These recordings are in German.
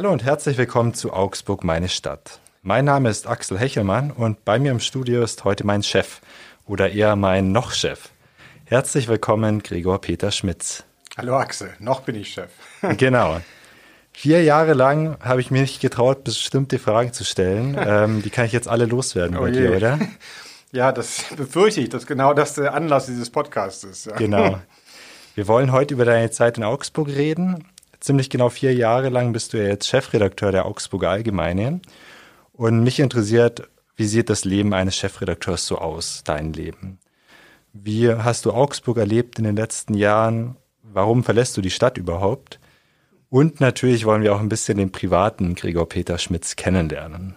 Hallo und herzlich willkommen zu Augsburg, meine Stadt. Mein Name ist Axel Hechelmann und bei mir im Studio ist heute mein Chef oder eher mein Noch-Chef. Herzlich willkommen, Gregor Peter Schmitz. Hallo Axel, noch bin ich Chef. genau. Vier Jahre lang habe ich mir nicht getraut, bestimmte Fragen zu stellen. Ähm, die kann ich jetzt alle loswerden oh bei dir, oder? Ja, das befürchte ich, dass genau das der Anlass dieses Podcasts ist. Ja. Genau. Wir wollen heute über deine Zeit in Augsburg reden. Ziemlich genau vier Jahre lang bist du ja jetzt Chefredakteur der Augsburger Allgemeine. Und mich interessiert, wie sieht das Leben eines Chefredakteurs so aus, dein Leben? Wie hast du Augsburg erlebt in den letzten Jahren? Warum verlässt du die Stadt überhaupt? Und natürlich wollen wir auch ein bisschen den privaten Gregor Peter Schmitz kennenlernen.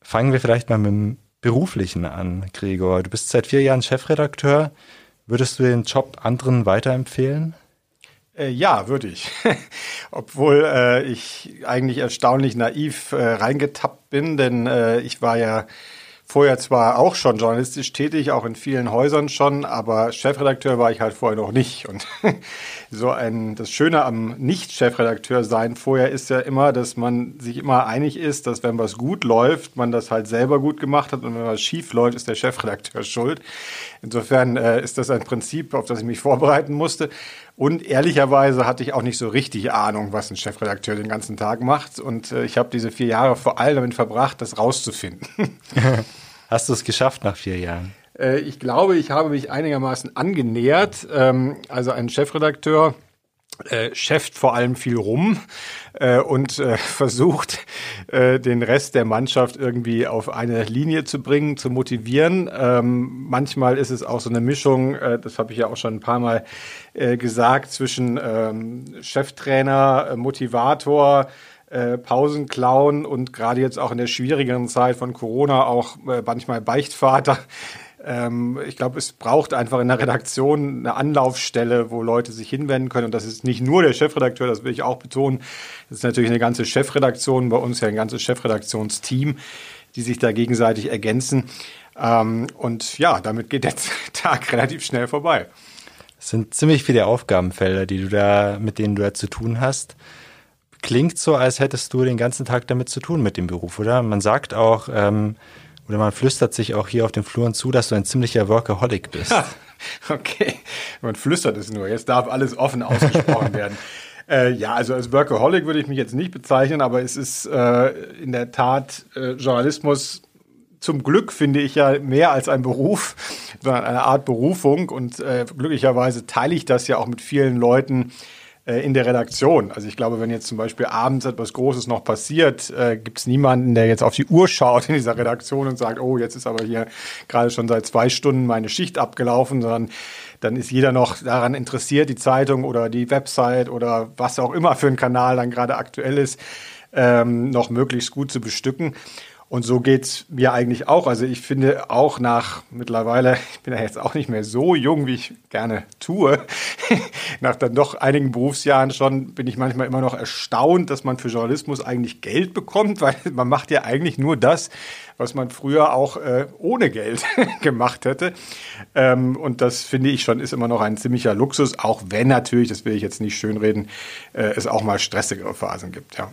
Fangen wir vielleicht mal mit dem Beruflichen an, Gregor. Du bist seit vier Jahren Chefredakteur. Würdest du den Job anderen weiterempfehlen? Äh, ja, würde ich. Obwohl äh, ich eigentlich erstaunlich naiv äh, reingetappt bin, denn äh, ich war ja vorher zwar auch schon journalistisch tätig, auch in vielen Häusern schon, aber Chefredakteur war ich halt vorher noch nicht. Und so ein, das Schöne am Nicht-Chefredakteur sein vorher ist ja immer, dass man sich immer einig ist, dass wenn was gut läuft, man das halt selber gut gemacht hat und wenn was schief läuft, ist der Chefredakteur schuld. Insofern äh, ist das ein Prinzip, auf das ich mich vorbereiten musste. Und ehrlicherweise hatte ich auch nicht so richtig Ahnung, was ein Chefredakteur den ganzen Tag macht. Und äh, ich habe diese vier Jahre vor allem damit verbracht, das rauszufinden. Hast du es geschafft nach vier Jahren? Äh, ich glaube, ich habe mich einigermaßen angenähert. Ähm, also ein Chefredakteur äh, cheft vor allem viel rum äh, und äh, versucht, äh, den Rest der Mannschaft irgendwie auf eine Linie zu bringen, zu motivieren. Ähm, manchmal ist es auch so eine Mischung, das habe ich ja auch schon ein paar Mal gesagt, zwischen ähm, Cheftrainer, Motivator, Pausenclown und gerade jetzt auch in der schwierigeren Zeit von Corona auch manchmal Beichtvater. Ähm, ich glaube, es braucht einfach in der Redaktion eine Anlaufstelle, wo Leute sich hinwenden können. Und das ist nicht nur der Chefredakteur, das will ich auch betonen. Das ist natürlich eine ganze Chefredaktion, bei uns ja ein ganzes Chefredaktionsteam, die sich da gegenseitig ergänzen. Ähm, und ja, damit geht der Tag relativ schnell vorbei. Es sind ziemlich viele Aufgabenfelder, die du da, mit denen du da zu tun hast. Klingt so, als hättest du den ganzen Tag damit zu tun mit dem Beruf, oder? Man sagt auch, ähm, oder man flüstert sich auch hier auf den Fluren zu, dass du ein ziemlicher Workaholic bist. okay, man flüstert es nur. Jetzt darf alles offen ausgesprochen werden. Äh, ja, also als Workaholic würde ich mich jetzt nicht bezeichnen, aber es ist äh, in der Tat äh, Journalismus zum Glück finde ich ja mehr als ein Beruf, sondern eine Art Berufung. Und äh, glücklicherweise teile ich das ja auch mit vielen Leuten, äh, in der Redaktion. Also ich glaube, wenn jetzt zum Beispiel abends etwas Großes noch passiert, äh, gibt es niemanden, der jetzt auf die Uhr schaut in dieser Redaktion und sagt, oh, jetzt ist aber hier gerade schon seit zwei Stunden meine Schicht abgelaufen, sondern dann ist jeder noch daran interessiert, die Zeitung oder die Website oder was auch immer für ein Kanal dann gerade aktuell ist, ähm, noch möglichst gut zu bestücken. Und so geht's mir eigentlich auch. Also ich finde auch nach mittlerweile, ich bin ja jetzt auch nicht mehr so jung, wie ich gerne tue, nach dann doch einigen Berufsjahren schon bin ich manchmal immer noch erstaunt, dass man für Journalismus eigentlich Geld bekommt, weil man macht ja eigentlich nur das, was man früher auch äh, ohne Geld gemacht hätte. Ähm, und das finde ich schon ist immer noch ein ziemlicher Luxus, auch wenn natürlich, das will ich jetzt nicht schönreden, äh, es auch mal stressigere Phasen gibt, ja.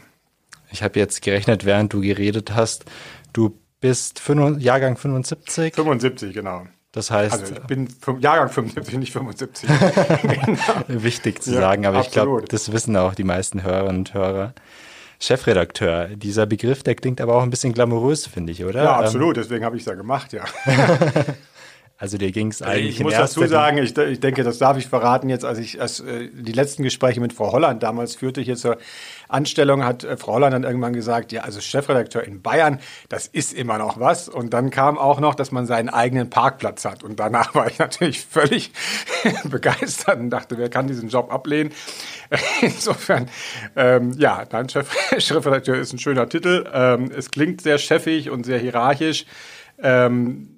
Ich habe jetzt gerechnet, während du geredet hast, du bist Jahrgang 75? 75, genau. Das heißt. Also ich bin Jahrgang 75, nicht 75. genau. Wichtig zu ja, sagen, aber absolut. ich glaube, das wissen auch die meisten Hörerinnen und Hörer. Chefredakteur, dieser Begriff, der klingt aber auch ein bisschen glamourös, finde ich, oder? Ja, absolut, ähm, deswegen habe ich es ja gemacht, ja. Also dir ging es eigentlich. Ich muss dazu sagen, ich, ich, denke, das darf ich verraten jetzt, als ich als, äh, die letzten Gespräche mit Frau Holland damals führte jetzt zur Anstellung, hat äh, Frau Holland dann irgendwann gesagt, ja, also Chefredakteur in Bayern, das ist immer noch was. Und dann kam auch noch, dass man seinen eigenen Parkplatz hat. Und danach war ich natürlich völlig begeistert und dachte, wer kann diesen Job ablehnen? Insofern, ähm, ja, dann Chef, Chefredakteur ist ein schöner Titel. Ähm, es klingt sehr chefig und sehr hierarchisch. Ähm,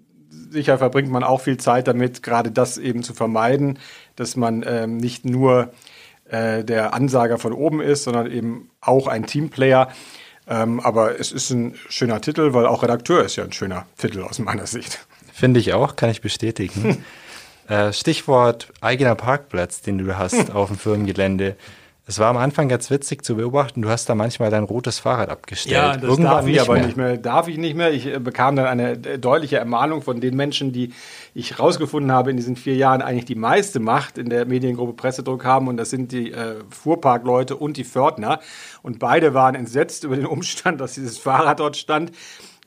sicher verbringt man auch viel Zeit damit, gerade das eben zu vermeiden, dass man ähm, nicht nur äh, der Ansager von oben ist, sondern eben auch ein Teamplayer. Ähm, aber es ist ein schöner Titel, weil auch Redakteur ist ja ein schöner Titel aus meiner Sicht. Finde ich auch, kann ich bestätigen. äh, Stichwort eigener Parkplatz, den du hast auf dem Firmengelände. Es war am Anfang ganz witzig zu beobachten, du hast da manchmal dein rotes Fahrrad abgestellt. Ja, das Irgendwann darf ich aber mehr. nicht mehr. Darf ich nicht mehr. Ich äh, bekam dann eine äh, deutliche Ermahnung von den Menschen, die ich rausgefunden habe in diesen vier Jahren eigentlich die meiste Macht in der Mediengruppe Pressedruck haben. Und das sind die äh, Fuhrparkleute und die Fördner. Und beide waren entsetzt über den Umstand, dass dieses Fahrrad dort stand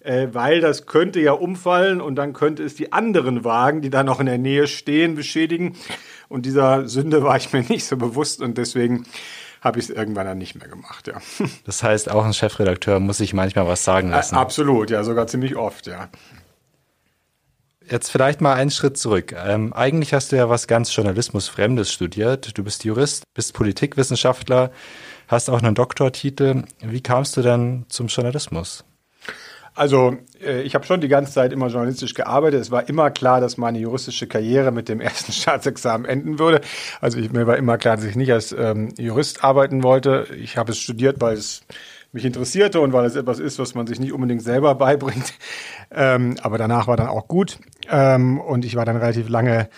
äh, weil das könnte ja umfallen und dann könnte es die anderen Wagen, die da noch in der Nähe stehen, beschädigen. Und dieser Sünde war ich mir nicht so bewusst und deswegen habe ich es irgendwann dann nicht mehr gemacht, ja. Das heißt, auch ein Chefredakteur muss sich manchmal was sagen lassen. Äh, absolut, ja, sogar ziemlich oft, ja. Jetzt vielleicht mal einen Schritt zurück. Ähm, eigentlich hast du ja was ganz Journalismusfremdes studiert. Du bist Jurist, bist Politikwissenschaftler, hast auch einen Doktortitel. Wie kamst du dann zum Journalismus? Also äh, ich habe schon die ganze Zeit immer journalistisch gearbeitet. Es war immer klar, dass meine juristische Karriere mit dem ersten Staatsexamen enden würde. Also ich, mir war immer klar, dass ich nicht als ähm, Jurist arbeiten wollte. Ich habe es studiert, weil es mich interessierte und weil es etwas ist, was man sich nicht unbedingt selber beibringt. Ähm, aber danach war dann auch gut. Ähm, und ich war dann relativ lange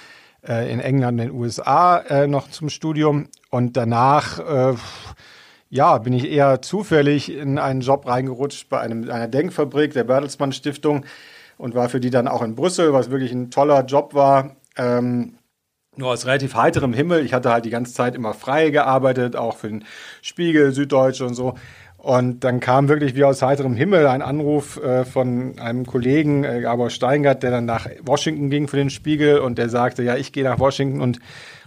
äh, in England, in den USA äh, noch zum Studium. Und danach äh, ja, bin ich eher zufällig in einen Job reingerutscht bei einem, einer Denkfabrik der Bertelsmann Stiftung und war für die dann auch in Brüssel, was wirklich ein toller Job war. Ähm, nur aus relativ heiterem Himmel. Ich hatte halt die ganze Zeit immer frei gearbeitet, auch für den Spiegel, Süddeutsche und so. Und dann kam wirklich wie aus heiterem Himmel ein Anruf äh, von einem Kollegen, äh, Gabor Steingart, der dann nach Washington ging für den Spiegel und der sagte, ja, ich gehe nach Washington und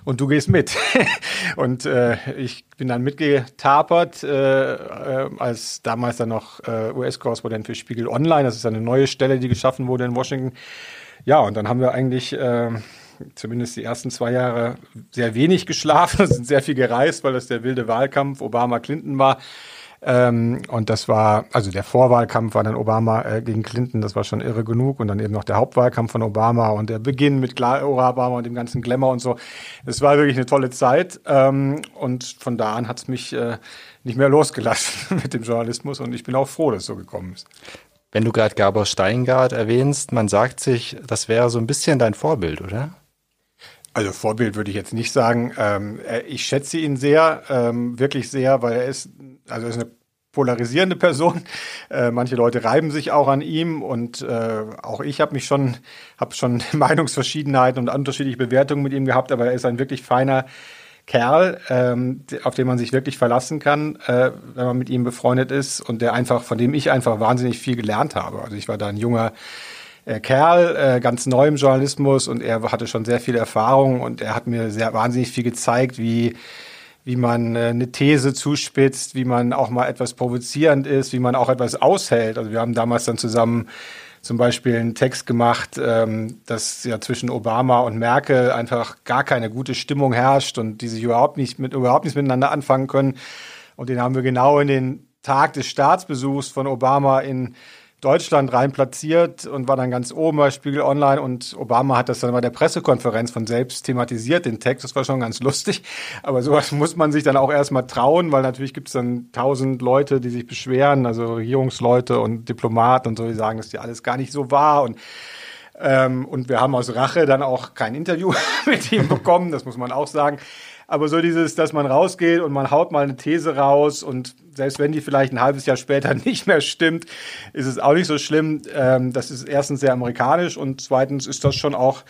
und du gehst mit. und äh, ich bin dann mitgetapert, äh, äh, als damals dann noch äh, US-Korrespondent für Spiegel Online. Das ist eine neue Stelle, die geschaffen wurde in Washington. Ja, und dann haben wir eigentlich äh, zumindest die ersten zwei Jahre sehr wenig geschlafen, sind sehr viel gereist, weil das der wilde Wahlkampf Obama-Clinton war. Ähm, und das war, also der Vorwahlkampf war dann Obama äh, gegen Clinton, das war schon irre genug. Und dann eben noch der Hauptwahlkampf von Obama und der Beginn mit Obama und dem ganzen Glamour und so. Es war wirklich eine tolle Zeit. Ähm, und von da an hat es mich äh, nicht mehr losgelassen mit dem Journalismus. Und ich bin auch froh, dass es so gekommen ist. Wenn du gerade Gabor Steingart erwähnst, man sagt sich, das wäre so ein bisschen dein Vorbild, oder? Also Vorbild würde ich jetzt nicht sagen. Ähm, ich schätze ihn sehr, ähm, wirklich sehr, weil er ist, also ist eine polarisierende Person. Äh, manche Leute reiben sich auch an ihm und äh, auch ich habe mich schon, habe schon Meinungsverschiedenheiten und unterschiedliche Bewertungen mit ihm gehabt, aber er ist ein wirklich feiner Kerl, ähm, auf den man sich wirklich verlassen kann, äh, wenn man mit ihm befreundet ist und der einfach, von dem ich einfach wahnsinnig viel gelernt habe. Also ich war da ein junger äh, Kerl, äh, ganz neu im Journalismus und er hatte schon sehr viel Erfahrung und er hat mir sehr wahnsinnig viel gezeigt, wie wie man äh, eine These zuspitzt, wie man auch mal etwas provozierend ist, wie man auch etwas aushält. Also wir haben damals dann zusammen zum Beispiel einen Text gemacht, ähm, dass ja zwischen Obama und Merkel einfach gar keine gute Stimmung herrscht und die sich überhaupt nicht mit überhaupt nichts miteinander anfangen können. Und den haben wir genau in den Tag des Staatsbesuchs von Obama in Deutschland rein platziert und war dann ganz oben bei Spiegel Online und Obama hat das dann bei der Pressekonferenz von selbst thematisiert, den Text. Das war schon ganz lustig. Aber sowas muss man sich dann auch erstmal trauen, weil natürlich gibt es dann tausend Leute, die sich beschweren, also Regierungsleute und Diplomaten und so, die sagen, dass die alles gar nicht so war und ähm, und wir haben aus Rache dann auch kein Interview mit ihm bekommen, das muss man auch sagen. Aber so dieses, dass man rausgeht und man haut mal eine These raus und selbst wenn die vielleicht ein halbes Jahr später nicht mehr stimmt, ist es auch nicht so schlimm. Ähm, das ist erstens sehr amerikanisch und zweitens ist das schon auch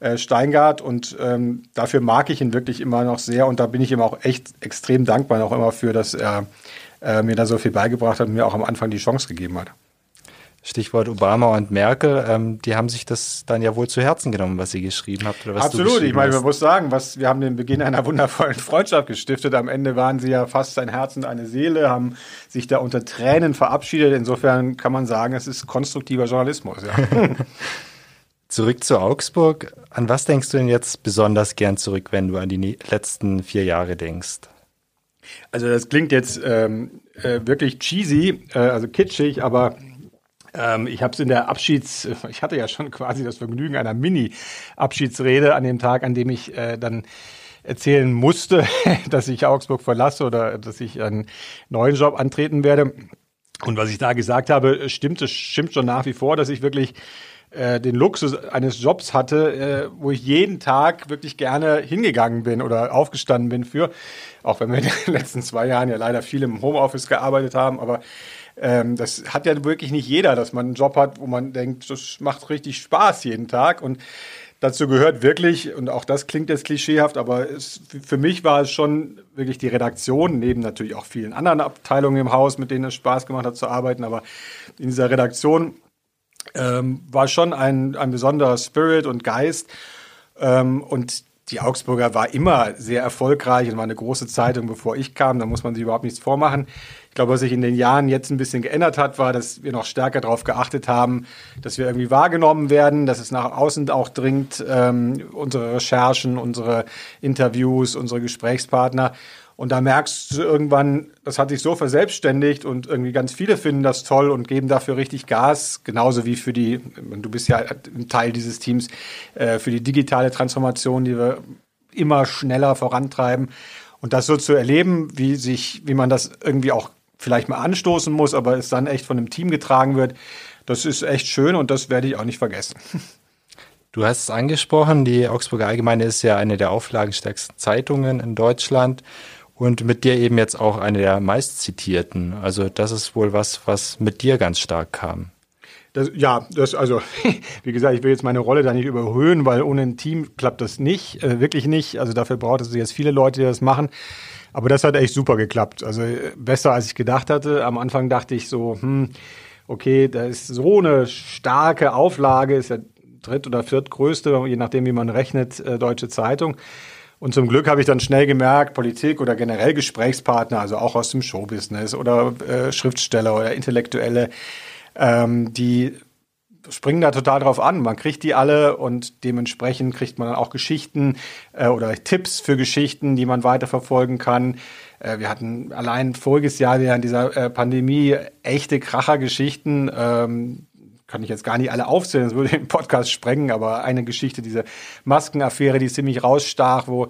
äh, Steingart und ähm, dafür mag ich ihn wirklich immer noch sehr und da bin ich ihm auch echt extrem dankbar noch immer für, dass er äh, mir da so viel beigebracht hat und mir auch am Anfang die Chance gegeben hat. Stichwort Obama und Merkel, ähm, die haben sich das dann ja wohl zu Herzen genommen, was sie geschrieben habt oder was Absolut, ich meine, man muss sagen, was, wir haben den Beginn einer wundervollen Freundschaft gestiftet. Am Ende waren sie ja fast ein Herz und eine Seele, haben sich da unter Tränen verabschiedet. Insofern kann man sagen, es ist konstruktiver Journalismus. Ja. zurück zu Augsburg. An was denkst du denn jetzt besonders gern zurück, wenn du an die letzten vier Jahre denkst? Also das klingt jetzt ähm, äh, wirklich cheesy, äh, also kitschig, aber ich habe es in der Abschieds, ich hatte ja schon quasi das Vergnügen einer Mini-Abschiedsrede an dem Tag, an dem ich äh, dann erzählen musste, dass ich Augsburg verlasse oder dass ich einen neuen Job antreten werde. Und was ich da gesagt habe, stimmt, stimmt schon nach wie vor, dass ich wirklich äh, den Luxus eines Jobs hatte, äh, wo ich jeden Tag wirklich gerne hingegangen bin oder aufgestanden bin für. Auch wenn wir in den letzten zwei Jahren ja leider viel im Homeoffice gearbeitet haben, aber ähm, das hat ja wirklich nicht jeder, dass man einen Job hat, wo man denkt, das macht richtig Spaß jeden Tag und Dazu gehört wirklich, und auch das klingt jetzt klischeehaft, aber es, für mich war es schon wirklich die Redaktion, neben natürlich auch vielen anderen Abteilungen im Haus, mit denen es Spaß gemacht hat zu arbeiten, aber in dieser Redaktion ähm, war schon ein, ein besonderer Spirit und Geist. Ähm, und die Augsburger war immer sehr erfolgreich und war eine große Zeitung, bevor ich kam. Da muss man sich überhaupt nichts vormachen. Ich glaube, was sich in den Jahren jetzt ein bisschen geändert hat, war, dass wir noch stärker darauf geachtet haben, dass wir irgendwie wahrgenommen werden, dass es nach außen auch dringt, ähm, unsere Recherchen, unsere Interviews, unsere Gesprächspartner. Und da merkst du irgendwann, das hat sich so verselbstständigt und irgendwie ganz viele finden das toll und geben dafür richtig Gas, genauso wie für die, du bist ja ein Teil dieses Teams, äh, für die digitale Transformation, die wir immer schneller vorantreiben. Und das so zu erleben, wie sich, wie man das irgendwie auch vielleicht mal anstoßen muss, aber es dann echt von einem Team getragen wird, das ist echt schön und das werde ich auch nicht vergessen. Du hast es angesprochen, die Augsburger Allgemeine ist ja eine der auflagenstärksten Zeitungen in Deutschland und mit dir eben jetzt auch eine der meistzitierten. Also das ist wohl was, was mit dir ganz stark kam. Das, ja, das, also, wie gesagt, ich will jetzt meine Rolle da nicht überhöhen, weil ohne ein Team klappt das nicht, äh, wirklich nicht. Also dafür braucht es jetzt viele Leute, die das machen. Aber das hat echt super geklappt. Also besser, als ich gedacht hatte. Am Anfang dachte ich so, hm, okay, da ist so eine starke Auflage, ist ja dritt- oder viertgrößte, je nachdem, wie man rechnet, äh, Deutsche Zeitung. Und zum Glück habe ich dann schnell gemerkt, Politik oder generell Gesprächspartner, also auch aus dem Showbusiness oder äh, Schriftsteller oder Intellektuelle, ähm, die springen da total drauf an. Man kriegt die alle und dementsprechend kriegt man dann auch Geschichten äh, oder Tipps für Geschichten, die man weiterverfolgen kann. Äh, wir hatten allein voriges Jahr während dieser äh, Pandemie echte Krachergeschichten. Ähm, kann ich jetzt gar nicht alle aufzählen, das würde den Podcast sprengen, aber eine Geschichte, diese Maskenaffäre, die ziemlich rausstach, wo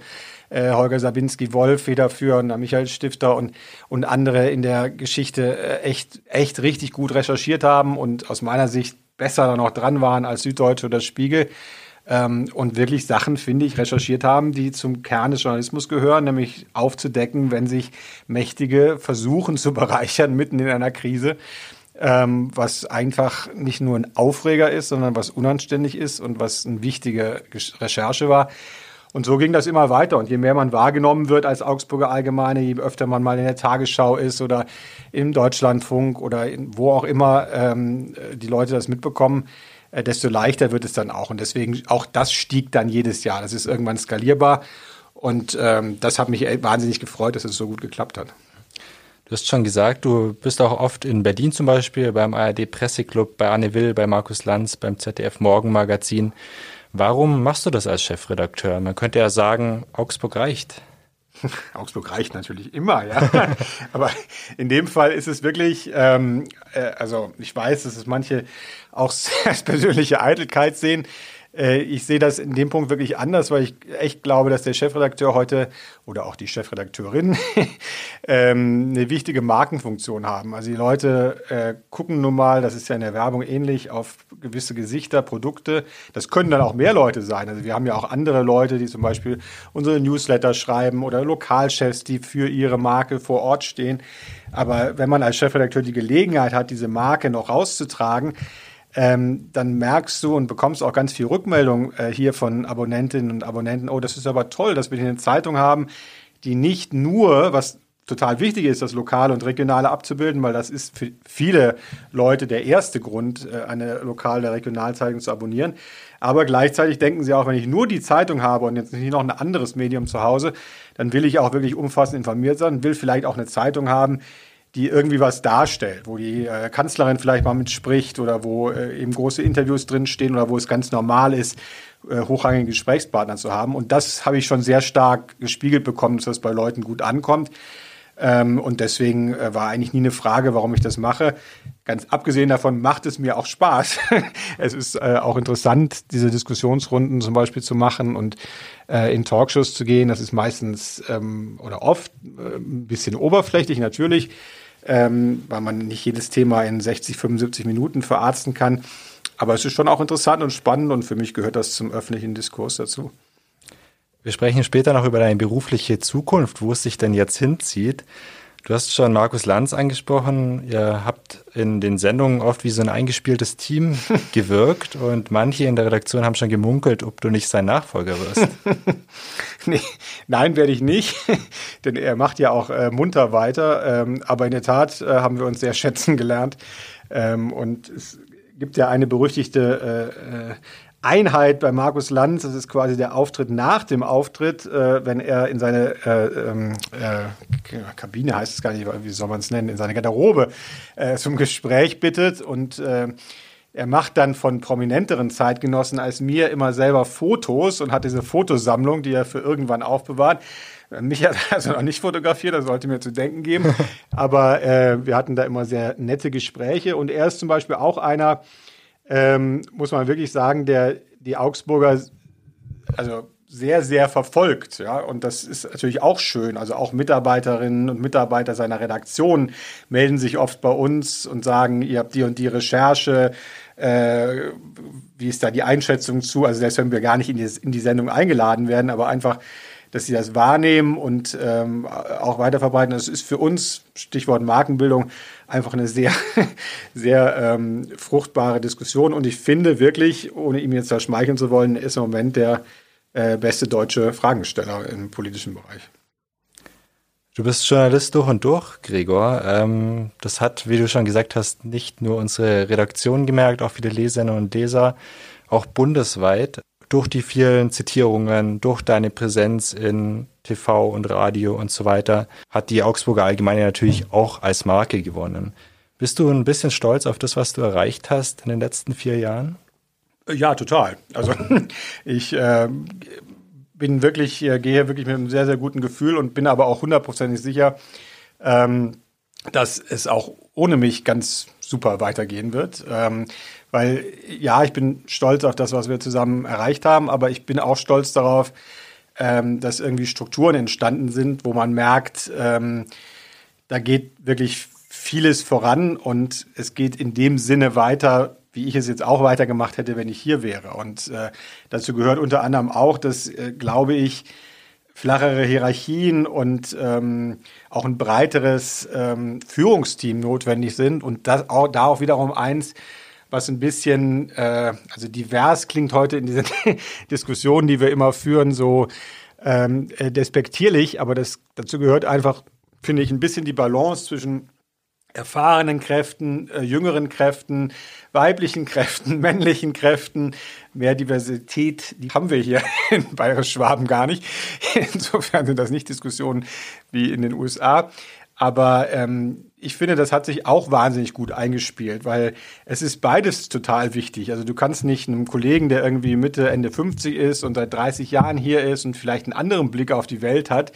äh, Holger Sabinski Wolf federführend, Michael Stifter und, und andere in der Geschichte äh, echt, echt richtig gut recherchiert haben und aus meiner Sicht besser noch dran waren als Süddeutsche oder Spiegel. Ähm, und wirklich Sachen, finde ich, recherchiert haben, die zum Kern des Journalismus gehören, nämlich aufzudecken, wenn sich Mächtige versuchen zu bereichern mitten in einer Krise ähm, was einfach nicht nur ein Aufreger ist, sondern was unanständig ist und was eine wichtige Recherche war. Und so ging das immer weiter. Und je mehr man wahrgenommen wird als Augsburger Allgemeine, je öfter man mal in der Tagesschau ist oder im Deutschlandfunk oder wo auch immer ähm, die Leute das mitbekommen, äh, desto leichter wird es dann auch. Und deswegen, auch das stieg dann jedes Jahr. Das ist irgendwann skalierbar. Und ähm, das hat mich wahnsinnig gefreut, dass es so gut geklappt hat. Du hast schon gesagt, du bist auch oft in Berlin zum Beispiel, beim ARD Presseclub, bei Anne Will, bei Markus Lanz, beim ZDF Morgenmagazin. Warum machst du das als Chefredakteur? Man könnte ja sagen, Augsburg reicht. Augsburg reicht natürlich immer, ja. Aber in dem Fall ist es wirklich, ähm, äh, also ich weiß, dass es manche auch als persönliche Eitelkeit sehen. Äh, ich sehe das in dem Punkt wirklich anders, weil ich echt glaube, dass der Chefredakteur heute oder auch die Chefredakteurin ähm, eine wichtige Markenfunktion haben. Also die Leute äh, gucken nun mal, das ist ja in der Werbung ähnlich, auf gewisse Gesichter, Produkte. Das können dann auch mehr Leute sein. Also wir haben ja auch andere Leute, die zum Beispiel unsere Newsletter schreiben oder Lokalchefs, die für ihre Marke vor Ort stehen. Aber wenn man als Chefredakteur die Gelegenheit hat, diese Marke noch rauszutragen, ähm, dann merkst du und bekommst auch ganz viel Rückmeldung äh, hier von Abonnentinnen und Abonnenten, oh, das ist aber toll, dass wir hier eine Zeitung haben, die nicht nur, was total wichtig ist, das Lokale und Regionale abzubilden, weil das ist für viele Leute der erste Grund, äh, eine Lokal- oder Regionalzeitung zu abonnieren. Aber gleichzeitig denken sie auch, wenn ich nur die Zeitung habe und jetzt nicht noch ein anderes Medium zu Hause, dann will ich auch wirklich umfassend informiert sein, will vielleicht auch eine Zeitung haben, die irgendwie was darstellt, wo die äh, Kanzlerin vielleicht mal mitspricht oder wo äh, eben große Interviews drinstehen oder wo es ganz normal ist, äh, hochrangige Gesprächspartner zu haben. Und das habe ich schon sehr stark gespiegelt bekommen, dass das bei Leuten gut ankommt. Ähm, und deswegen äh, war eigentlich nie eine Frage, warum ich das mache. Ganz abgesehen davon macht es mir auch Spaß. es ist äh, auch interessant, diese Diskussionsrunden zum Beispiel zu machen und äh, in Talkshows zu gehen. Das ist meistens ähm, oder oft äh, ein bisschen oberflächlich natürlich ähm, weil man nicht jedes Thema in 60, 75 Minuten verarzten kann. aber es ist schon auch interessant und spannend und für mich gehört das zum öffentlichen Diskurs dazu. Wir sprechen später noch über deine berufliche Zukunft, wo es sich denn jetzt hinzieht. Du hast schon Markus Lanz angesprochen. Ihr habt in den Sendungen oft wie so ein eingespieltes Team gewirkt und manche in der Redaktion haben schon gemunkelt, ob du nicht sein Nachfolger wirst. nee, nein, werde ich nicht, denn er macht ja auch äh, munter weiter. Ähm, aber in der Tat äh, haben wir uns sehr schätzen gelernt. Ähm, und es gibt ja eine berüchtigte äh, äh Einheit bei Markus Lanz, das ist quasi der Auftritt nach dem Auftritt, äh, wenn er in seine äh, ähm, äh, Kabine, heißt es gar nicht, wie soll man es nennen, in seine Garderobe äh, zum Gespräch bittet und äh, er macht dann von prominenteren Zeitgenossen als mir immer selber Fotos und hat diese Fotosammlung, die er für irgendwann aufbewahrt. Mich hat er also noch nicht fotografiert, das sollte mir zu denken geben. Aber äh, wir hatten da immer sehr nette Gespräche und er ist zum Beispiel auch einer, ähm, muss man wirklich sagen, der die Augsburger also sehr, sehr verfolgt. Ja? Und das ist natürlich auch schön. Also auch Mitarbeiterinnen und Mitarbeiter seiner Redaktion melden sich oft bei uns und sagen, ihr habt die und die Recherche, äh, wie ist da die Einschätzung zu? Also selbst wenn wir gar nicht in die, in die Sendung eingeladen werden, aber einfach, dass sie das wahrnehmen und ähm, auch weiterverbreiten. Das ist für uns, Stichwort Markenbildung, einfach eine sehr, sehr ähm, fruchtbare Diskussion. Und ich finde wirklich, ohne ihm jetzt da schmeicheln zu wollen, ist im Moment der äh, beste deutsche Fragensteller im politischen Bereich. Du bist Journalist durch und durch, Gregor. Ähm, das hat, wie du schon gesagt hast, nicht nur unsere Redaktion gemerkt, auch viele Leserinnen und Leser, auch bundesweit durch die vielen Zitierungen, durch deine Präsenz in TV und Radio und so weiter, hat die Augsburger Allgemeine natürlich auch als Marke gewonnen. Bist du ein bisschen stolz auf das, was du erreicht hast in den letzten vier Jahren? Ja, total. Also ich äh, bin wirklich, äh, gehe wirklich mit einem sehr, sehr guten Gefühl und bin aber auch hundertprozentig sicher, ähm, dass es auch ohne mich ganz super weitergehen wird. Ähm, weil ja, ich bin stolz auf das, was wir zusammen erreicht haben, aber ich bin auch stolz darauf, ähm, dass irgendwie Strukturen entstanden sind, wo man merkt, ähm, da geht wirklich vieles voran und es geht in dem Sinne weiter, wie ich es jetzt auch weitergemacht hätte, wenn ich hier wäre. Und äh, dazu gehört unter anderem auch, dass, äh, glaube ich, flachere Hierarchien und ähm, auch ein breiteres ähm, Führungsteam notwendig sind. Und das auch, da auch wiederum eins, was ein bisschen, äh, also divers klingt heute in diesen Diskussionen, die wir immer führen, so ähm, äh, despektierlich, aber das, dazu gehört einfach, finde ich, ein bisschen die Balance zwischen erfahrenen Kräften, äh, jüngeren Kräften, weiblichen Kräften, männlichen Kräften. Mehr Diversität, die haben wir hier in Bayerisch-Schwaben gar nicht. Insofern sind das nicht Diskussionen wie in den USA. Aber ähm, ich finde, das hat sich auch wahnsinnig gut eingespielt, weil es ist beides total wichtig. Also du kannst nicht einem Kollegen, der irgendwie Mitte, Ende 50 ist und seit 30 Jahren hier ist und vielleicht einen anderen Blick auf die Welt hat,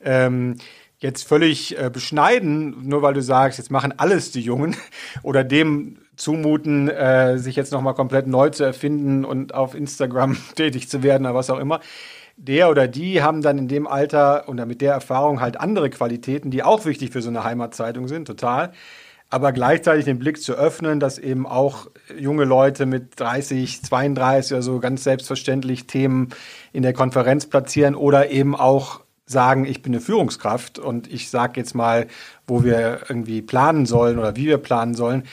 ähm, jetzt völlig äh, beschneiden, nur weil du sagst, jetzt machen alles die Jungen oder dem zumuten, äh, sich jetzt nochmal komplett neu zu erfinden und auf Instagram tätig zu werden oder was auch immer der oder die haben dann in dem Alter und mit der Erfahrung halt andere Qualitäten, die auch wichtig für so eine Heimatzeitung sind, total. Aber gleichzeitig den Blick zu öffnen, dass eben auch junge Leute mit 30, 32 oder so ganz selbstverständlich Themen in der Konferenz platzieren oder eben auch sagen, ich bin eine Führungskraft und ich sage jetzt mal, wo wir irgendwie planen sollen oder wie wir planen sollen.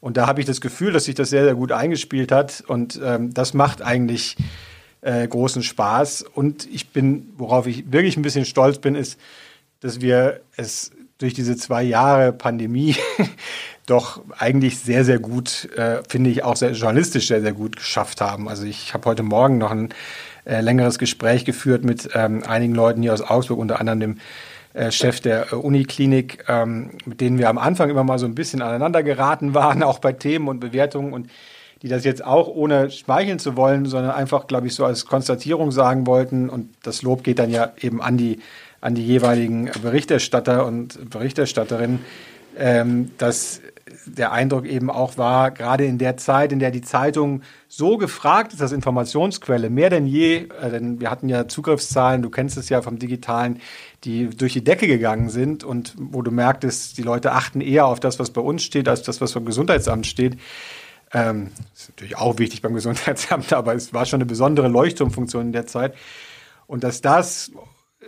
Und da habe ich das Gefühl, dass sich das sehr, sehr gut eingespielt hat. Und ähm, das macht eigentlich äh, großen Spaß. Und ich bin, worauf ich wirklich ein bisschen stolz bin, ist, dass wir es durch diese zwei Jahre Pandemie doch eigentlich sehr, sehr gut, äh, finde ich auch sehr journalistisch sehr, sehr gut geschafft haben. Also ich habe heute Morgen noch ein äh, längeres Gespräch geführt mit ähm, einigen Leuten hier aus Augsburg, unter anderem dem äh, Chef der äh, Uniklinik, ähm, mit denen wir am Anfang immer mal so ein bisschen aneinander geraten waren, auch bei Themen und Bewertungen und die das jetzt auch ohne schmeicheln zu wollen, sondern einfach, glaube ich, so als Konstatierung sagen wollten. Und das Lob geht dann ja eben an die, an die jeweiligen Berichterstatter und Berichterstatterinnen, ähm, dass der Eindruck eben auch war, gerade in der Zeit, in der die Zeitung so gefragt ist als Informationsquelle, mehr denn je, äh, denn wir hatten ja Zugriffszahlen, du kennst es ja vom Digitalen, die durch die Decke gegangen sind und wo du merktest, die Leute achten eher auf das, was bei uns steht, als das, was vom Gesundheitsamt steht Ähm, ist natürlich auch wichtig beim Gesundheitsamt, aber es war schon eine besondere Leuchtturmfunktion in der Zeit. Und dass das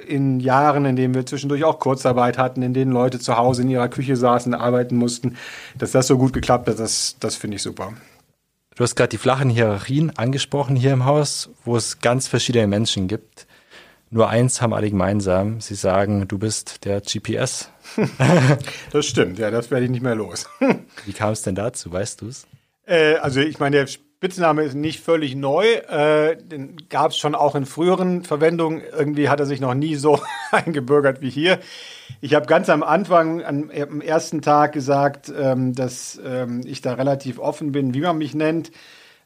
in Jahren, in denen wir zwischendurch auch Kurzarbeit hatten, in denen Leute zu Hause in ihrer Küche saßen, arbeiten mussten, dass das so gut geklappt hat, das, das finde ich super. Du hast gerade die flachen Hierarchien angesprochen hier im Haus, wo es ganz verschiedene Menschen gibt. Nur eins haben alle gemeinsam. Sie sagen, du bist der GPS. das stimmt, ja, das werde ich nicht mehr los. Wie kam es denn dazu, weißt du es? Äh, also ich meine, der Spitzname ist nicht völlig neu. Äh, den gab es schon auch in früheren Verwendungen. Irgendwie hat er sich noch nie so eingebürgert wie hier. Ich habe ganz am Anfang, am, ersten Tag gesagt, ähm, dass ähm, ich da relativ offen bin, wie man mich nennt.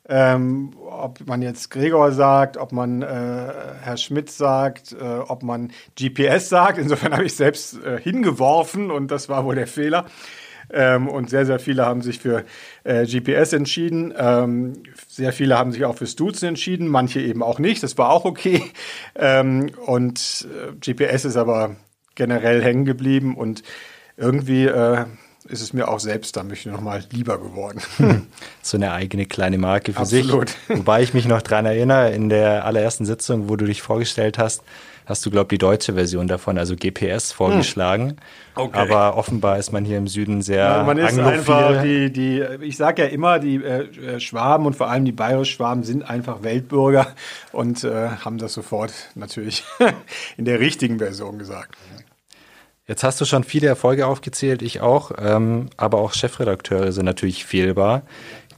Ähm, ob man jetzt Gregor sagt, ob man äh, Herr Schmidt sagt, äh, ob man GPS sagt. Insofern habe ich selbst äh, hingeworfen und das war wohl der Fehler. Ähm, und sehr, sehr viele haben sich für äh, GPS entschieden. Ähm, sehr viele haben sich auch für Stutzen entschieden, manche eben auch nicht. Das war auch okay. Ähm, und äh, GPS ist aber generell hängen geblieben und irgendwie äh, ist es mir auch selbst damit nochmal lieber geworden. So eine eigene kleine Marke für Absolut. sich. Wobei ich mich noch dran erinnere, in der allerersten Sitzung, wo du dich vorgestellt hast, hast du, glaube ich, die deutsche Version davon, also GPS, vorgeschlagen. Hm. Okay. Aber offenbar ist man hier im Süden sehr ja, Man ist anglophil. einfach die, die, ich sage ja immer, die äh, Schwaben und vor allem die bayerisch-Schwaben sind einfach Weltbürger und äh, haben das sofort natürlich in der richtigen Version gesagt. Jetzt hast du schon viele Erfolge aufgezählt, ich auch, ähm, aber auch Chefredakteure sind natürlich fehlbar.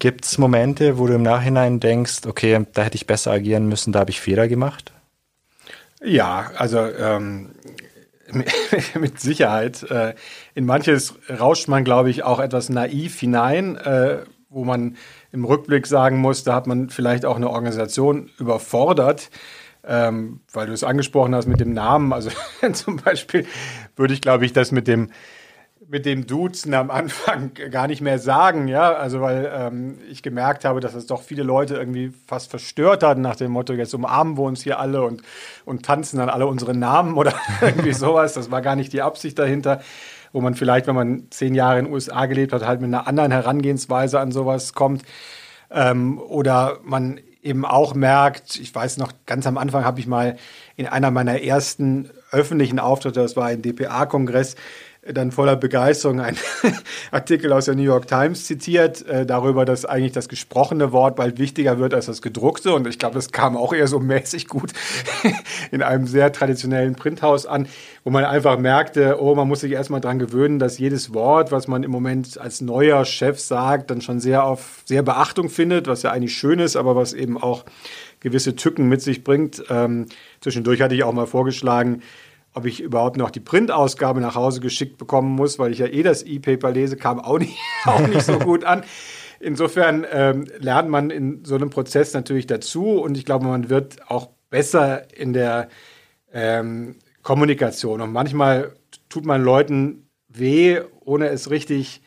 Gibt es Momente, wo du im Nachhinein denkst, okay, da hätte ich besser agieren müssen, da habe ich Fehler gemacht? Ja, also ähm, mit Sicherheit. Äh, in manches rauscht man, glaube ich, auch etwas naiv hinein, äh, wo man im Rückblick sagen muss, da hat man vielleicht auch eine Organisation überfordert ähm, weil du es angesprochen hast mit dem Namen. Also zum Beispiel würde ich, glaube ich, das mit dem mit dem Duzen am Anfang gar nicht mehr sagen, ja, also weil ähm, ich gemerkt habe, dass es doch viele Leute irgendwie fast verstört hatten nach dem Motto, jetzt umarmen wir uns hier alle und, und tanzen dann alle unsere Namen oder irgendwie sowas. Das war gar nicht die Absicht dahinter, wo man vielleicht, wenn man zehn Jahre in den USA gelebt hat, halt mit einer anderen Herangehensweise an sowas kommt. Ähm, oder man eben auch merkt, ich weiß noch, ganz am Anfang habe ich mal in einer meiner ersten öffentlichen Auftritte, das war ein DPA-Kongress, dann voller Begeisterung ein Artikel aus der New York Times zitiert, äh, darüber, dass eigentlich das gesprochene Wort bald wichtiger wird als das gedruckte. Und ich glaube, das kam auch eher so mäßig gut in einem sehr traditionellen Printhaus an, wo man einfach merkte, oh, man muss sich erstmal dran gewöhnen, dass jedes Wort, was man im Moment als neuer Chef sagt, dann schon sehr auf sehr Beachtung findet, was ja eigentlich schön ist, aber was eben auch gewisse Tücken mit sich bringt. Ähm, zwischendurch hatte ich auch mal vorgeschlagen, ob ich überhaupt noch die Printausgabe nach Hause geschickt bekommen muss, weil ich ja eh das E-Paper lese, kam auch nicht, auch nicht so gut an. Insofern ähm, lernt man in so einem Prozess natürlich dazu und ich glaube, man wird auch besser in der ähm, Kommunikation. Und manchmal tut man Leuten weh, ohne es richtig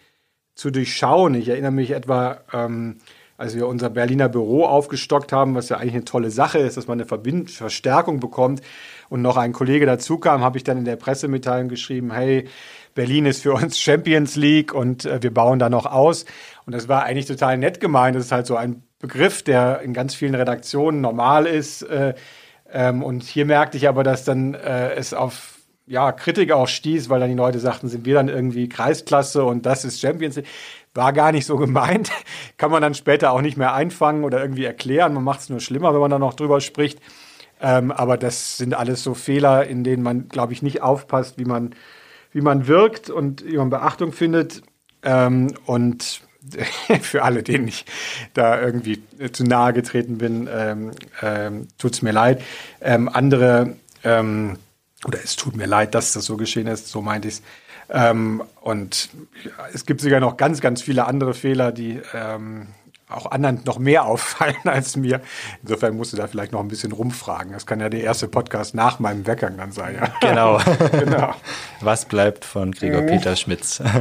zu durchschauen. Ich erinnere mich etwa, ähm, als wir unser Berliner Büro aufgestockt haben, was ja eigentlich eine tolle Sache ist, dass man eine Verbind Verstärkung bekommt und noch ein Kollege dazu kam, habe ich dann in der Pressemitteilung geschrieben, hey, Berlin ist für uns Champions League und äh, wir bauen da noch aus. Und das war eigentlich total nett gemeint. Das ist halt so ein Begriff, der in ganz vielen Redaktionen normal ist. Äh, ähm, und hier merkte ich aber, dass dann äh, es auf ja, Kritik auch stieß, weil dann die Leute sagten, sind wir dann irgendwie Kreisklasse und das ist Champions League. War gar nicht so gemeint. Kann man dann später auch nicht mehr einfangen oder irgendwie erklären. Man macht es nur schlimmer, wenn man dann noch drüber spricht. Ähm, aber das sind alles so Fehler, in denen man, glaube ich, nicht aufpasst, wie man, wie man wirkt und wie man Beachtung findet. Ähm, und für alle, denen ich da irgendwie zu nahe getreten bin, ähm, ähm, tut es mir leid. Ähm, andere, ähm, oder es tut mir leid, dass das so geschehen ist, so meinte ich es. Ähm, und es gibt sogar noch ganz, ganz viele andere Fehler, die ähm, auch anderen noch mehr auffallen als mir. Insofern musst du da vielleicht noch ein bisschen rumfragen. Das kann ja der erste Podcast nach meinem Weggang dann sein. Ja. Genau. genau. Was bleibt von Gregor. Peter Schmitz?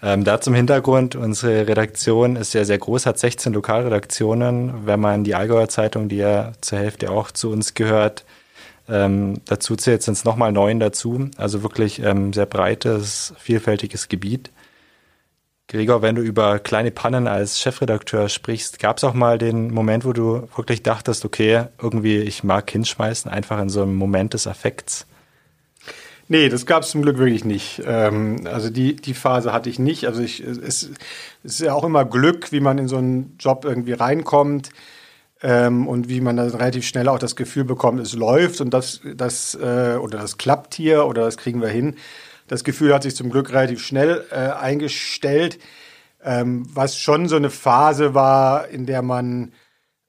Ähm, da zum Hintergrund, unsere Redaktion ist ja sehr groß, hat 16 Lokalredaktionen. Wenn man die Allgäuer Zeitung, die ja zur Hälfte auch zu uns gehört, ähm, dazu zählt, sind es nochmal neun dazu. Also wirklich ähm, sehr breites, vielfältiges Gebiet. Gregor, wenn du über kleine Pannen als Chefredakteur sprichst, gab es auch mal den Moment, wo du wirklich dachtest, okay, irgendwie ich mag hinschmeißen, einfach in so einem Moment des Affekts? Nee, das gab es zum Glück wirklich nicht. Ähm, also die, die Phase hatte ich nicht. Also ich, es, es ist ja auch immer Glück, wie man in so einen Job irgendwie reinkommt ähm, und wie man dann relativ schnell auch das Gefühl bekommt, es läuft und das, das äh, oder das klappt hier oder das kriegen wir hin. Das Gefühl hat sich zum Glück relativ schnell äh, eingestellt, ähm, was schon so eine Phase war, in der man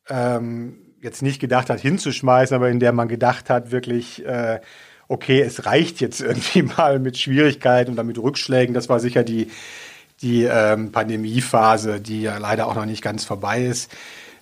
ähm, jetzt nicht gedacht hat, hinzuschmeißen, aber in der man gedacht hat, wirklich, äh, okay, es reicht jetzt irgendwie mal mit Schwierigkeiten und dann mit Rückschlägen. Das war sicher die, die ähm, Pandemiephase, die ja leider auch noch nicht ganz vorbei ist,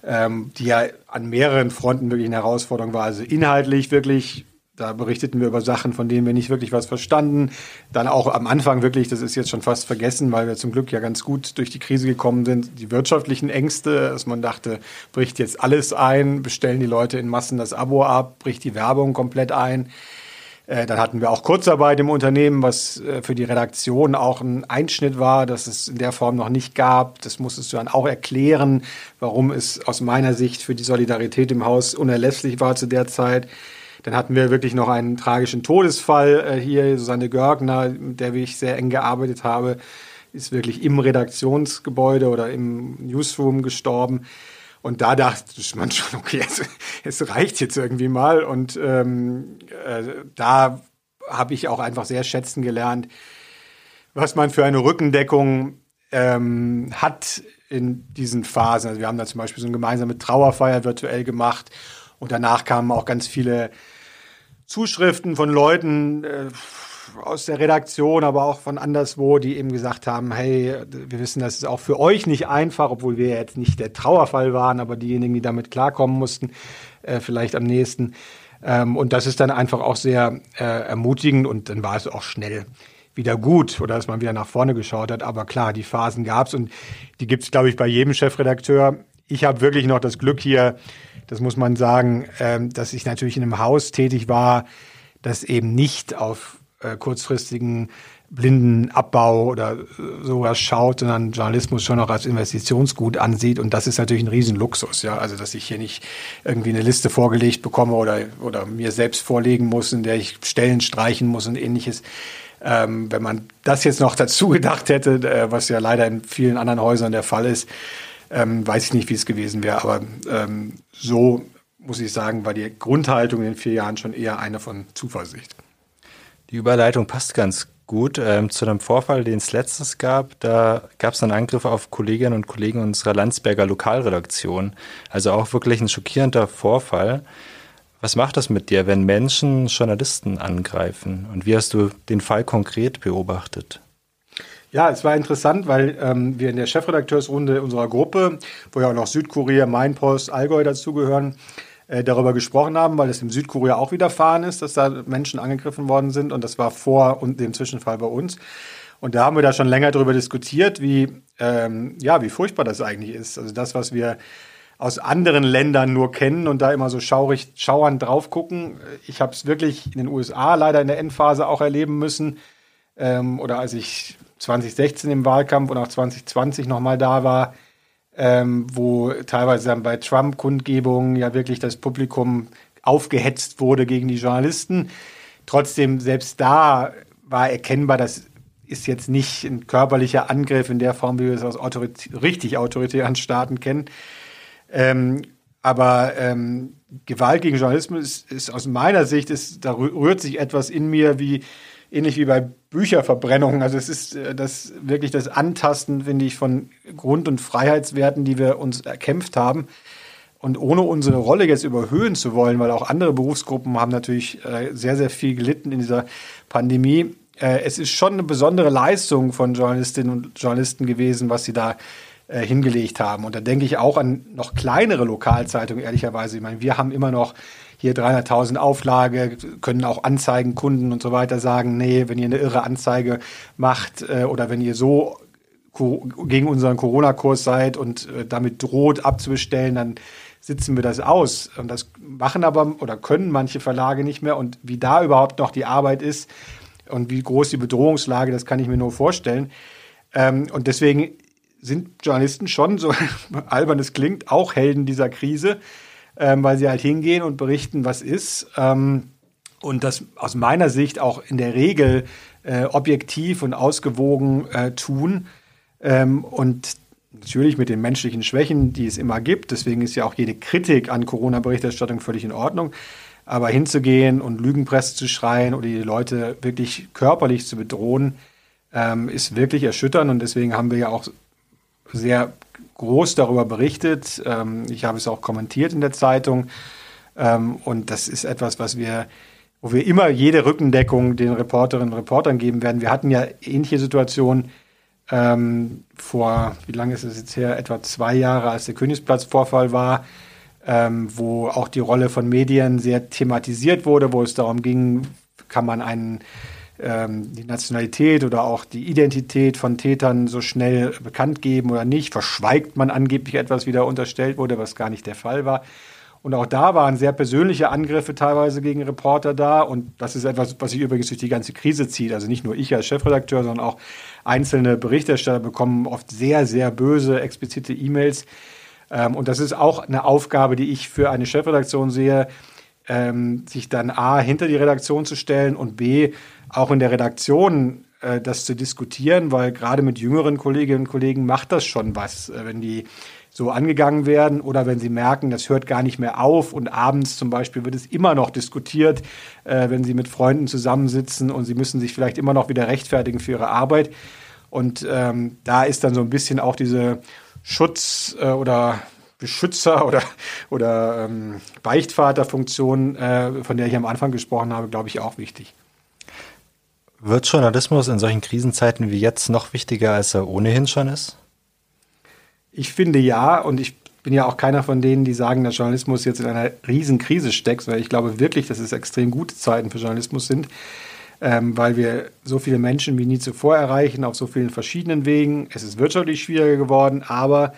ähm, die ja an mehreren Fronten wirklich eine Herausforderung war. Also inhaltlich wirklich da berichteten wir über Sachen, von denen wir nicht wirklich was verstanden. Dann auch am Anfang wirklich, das ist jetzt schon fast vergessen, weil wir zum Glück ja ganz gut durch die Krise gekommen sind, die wirtschaftlichen Ängste, dass man dachte, bricht jetzt alles ein, bestellen die Leute in Massen das Abo ab, bricht die Werbung komplett ein. Äh, dann hatten wir auch Kurzarbeit im Unternehmen, was äh, für die Redaktion auch ein Einschnitt war, dass es in der Form noch nicht gab. Das musstest du dann auch erklären, warum es aus meiner Sicht für die Solidarität im Haus unerlässlich war zu der Zeit. Dann hatten wir wirklich noch einen tragischen Todesfall äh, hier. Susanne Görgner, mit der ich sehr eng gearbeitet habe, ist wirklich im Redaktionsgebäude oder im Newsroom gestorben. Und da dachte man schon, okay, es, es reicht jetzt irgendwie mal. Und ähm, äh, da habe ich auch einfach sehr schätzen gelernt, was man für eine Rückendeckung ähm, hat in diesen Phasen. Also wir haben da zum Beispiel so eine gemeinsame Trauerfeier virtuell gemacht und danach kamen auch ganz viele Zuschriften von Leuten äh, aus der Redaktion, aber auch von anderswo, die eben gesagt haben, hey, wir wissen, das ist auch für euch nicht einfach, obwohl wir jetzt nicht der Trauerfall waren, aber diejenigen, die damit klarkommen mussten, äh, vielleicht am nächsten. Ähm, und das ist dann einfach auch sehr äh, ermutigend und dann war es auch schnell wieder gut oder dass man wieder nach vorne geschaut hat. Aber klar, die Phasen gab's und die gibt's, glaube ich, bei jedem Chefredakteur. Ich habe wirklich noch das Glück hier, das muss man sagen, ähm, dass ich natürlich in einem Haus tätig war, das eben nicht auf äh, kurzfristigen blinden Abbau oder äh, sowas schaut, sondern Journalismus schon noch als Investitionsgut ansieht. Und das ist natürlich ein Riesenluxus, ja. Also, dass ich hier nicht irgendwie eine Liste vorgelegt bekomme oder, oder mir selbst vorlegen muss, in der ich Stellen streichen muss und ähnliches. Ähm, wenn man das jetzt noch dazu gedacht hätte, äh, was ja leider in vielen anderen Häusern der Fall ist, ähm, weiß ich nicht, wie es gewesen wäre. Aber ähm, so muss ich sagen, war die Grundhaltung in den vier Jahren schon eher eine von Zuversicht. Die Überleitung passt ganz gut ähm, zu einem Vorfall, den es letztens gab. Da gab es einen Angriff auf Kolleginnen und Kollegen unserer Landsberger Lokalredaktion. Also auch wirklich ein schockierender Vorfall. Was macht das mit dir, wenn Menschen Journalisten angreifen? Und wie hast du den Fall konkret beobachtet? Ja, es war interessant, weil ähm, wir in der Chefredakteursrunde unserer Gruppe, wo ja auch noch Südkorea, Mainpost, Allgäu dazugehören, äh, darüber gesprochen haben, weil es im Südkorea auch widerfahren ist, dass da Menschen angegriffen worden sind und das war vor und dem Zwischenfall bei uns. Und da haben wir da schon länger darüber diskutiert, wie ähm, ja, wie furchtbar das eigentlich ist. Also das, was wir aus anderen Ländern nur kennen und da immer so schaurig, schauernd drauf gucken. Ich habe es wirklich in den USA leider in der Endphase auch erleben müssen. Ähm, oder als ich 2016 im Wahlkampf und auch 2020 nochmal da war, ähm, wo teilweise dann bei Trump-Kundgebungen ja wirklich das Publikum aufgehetzt wurde gegen die Journalisten. Trotzdem, selbst da war erkennbar, das ist jetzt nicht ein körperlicher Angriff in der Form, wie wir es aus autorit richtig autoritären Staaten kennen. Ähm, aber ähm, Gewalt gegen Journalismus ist, ist, aus meiner Sicht, ist, da rührt sich etwas in mir wie ähnlich wie bei Bücherverbrennungen. Also es ist äh, das wirklich das Antasten, finde ich, von Grund- und Freiheitswerten, die wir uns erkämpft haben. Und ohne unsere Rolle jetzt überhöhen zu wollen, weil auch andere Berufsgruppen haben natürlich äh, sehr, sehr viel gelitten in dieser Pandemie. Äh, es ist schon eine besondere Leistung von Journalistinnen und Journalisten gewesen, was sie da hingelegt haben. Und da denke ich auch an noch kleinere Lokalzeitungen, ehrlicherweise. Ich meine, wir haben immer noch hier 300.000 Auflage, können auch Anzeigen, Kunden und so weiter sagen, nee, wenn ihr eine irre Anzeige macht äh, oder wenn ihr so gegen unseren Corona-Kurs seid und äh, damit droht abzubestellen, dann sitzen wir das aus. Und das machen aber oder können manche Verlage nicht mehr. Und wie da überhaupt noch die Arbeit ist und wie groß die Bedrohungslage, das kann ich mir nur vorstellen. Ähm, und deswegen sind Journalisten schon, so albern es klingt, auch Helden dieser Krise, ähm, weil sie halt hingehen und berichten, was ist. Ähm, und das aus meiner Sicht auch in der Regel äh, objektiv und ausgewogen äh, tun. Ähm, und natürlich mit den menschlichen Schwächen, die es immer gibt. Deswegen ist ja auch jede Kritik an Corona-Berichterstattung völlig in Ordnung. Aber hinzugehen und Lügenpresse zu schreien oder die Leute wirklich körperlich zu bedrohen, ähm, ist wirklich erschütternd. Und deswegen haben wir ja auch sehr groß darüber berichtet. Ähm, ich habe es auch kommentiert in der Zeitung. Ähm, und das ist etwas, was wir, wo wir immer jede Rückendeckung den Reporterinnen und Reportern geben werden. Wir hatten ja ähnliche Situationen ähm, vor, wie lange ist es jetzt her? Etwa zwei Jahre, als der Königsplatzvorfall war, ähm, wo auch die Rolle von Medien sehr thematisiert wurde, wo es darum ging, kann man einen ähm, die Nationalität oder auch die Identität von Tätern so schnell bekannt geben oder nicht? Verschweigt man angeblich etwas, wie da unterstellt wurde, was gar nicht der Fall war? Und auch da waren sehr persönliche Angriffe teilweise gegen Reporter da. Und das ist etwas, was sich übrigens durch die ganze Krise zieht. Also nicht nur ich als Chefredakteur, sondern auch einzelne Berichterstatter bekommen oft sehr, sehr böse, explizite E-Mails. Ähm, und das ist auch eine Aufgabe, die ich für eine Chefredaktion sehe, ähm, sich dann A, hinter die Redaktion zu stellen und B, auch in der Redaktion äh, das zu diskutieren, weil gerade mit jüngeren Kolleginnen und Kollegen macht das schon was, äh, wenn die so angegangen werden oder wenn sie merken, das hört gar nicht mehr auf und abends zum Beispiel wird es immer noch diskutiert, äh, wenn sie mit Freunden zusammensitzen und sie müssen sich vielleicht immer noch wieder rechtfertigen für ihre Arbeit. Und ähm, da ist dann so ein bisschen auch diese Schutz- äh, oder Beschützer oder, oder ähm, Beichtvaterfunktion, äh, von der ich am Anfang gesprochen habe, glaube ich, auch wichtig. Wird Journalismus in solchen Krisenzeiten wie jetzt noch wichtiger, als er ohnehin schon ist? Ich finde ja, und ich bin ja auch keiner von denen, die sagen, dass Journalismus jetzt in einer Riesenkrise steckt, sondern ich glaube wirklich, dass es extrem gute Zeiten für Journalismus sind, ähm, weil wir so viele Menschen wie nie zuvor erreichen, auf so vielen verschiedenen Wegen. Es ist wirtschaftlich schwieriger geworden, aber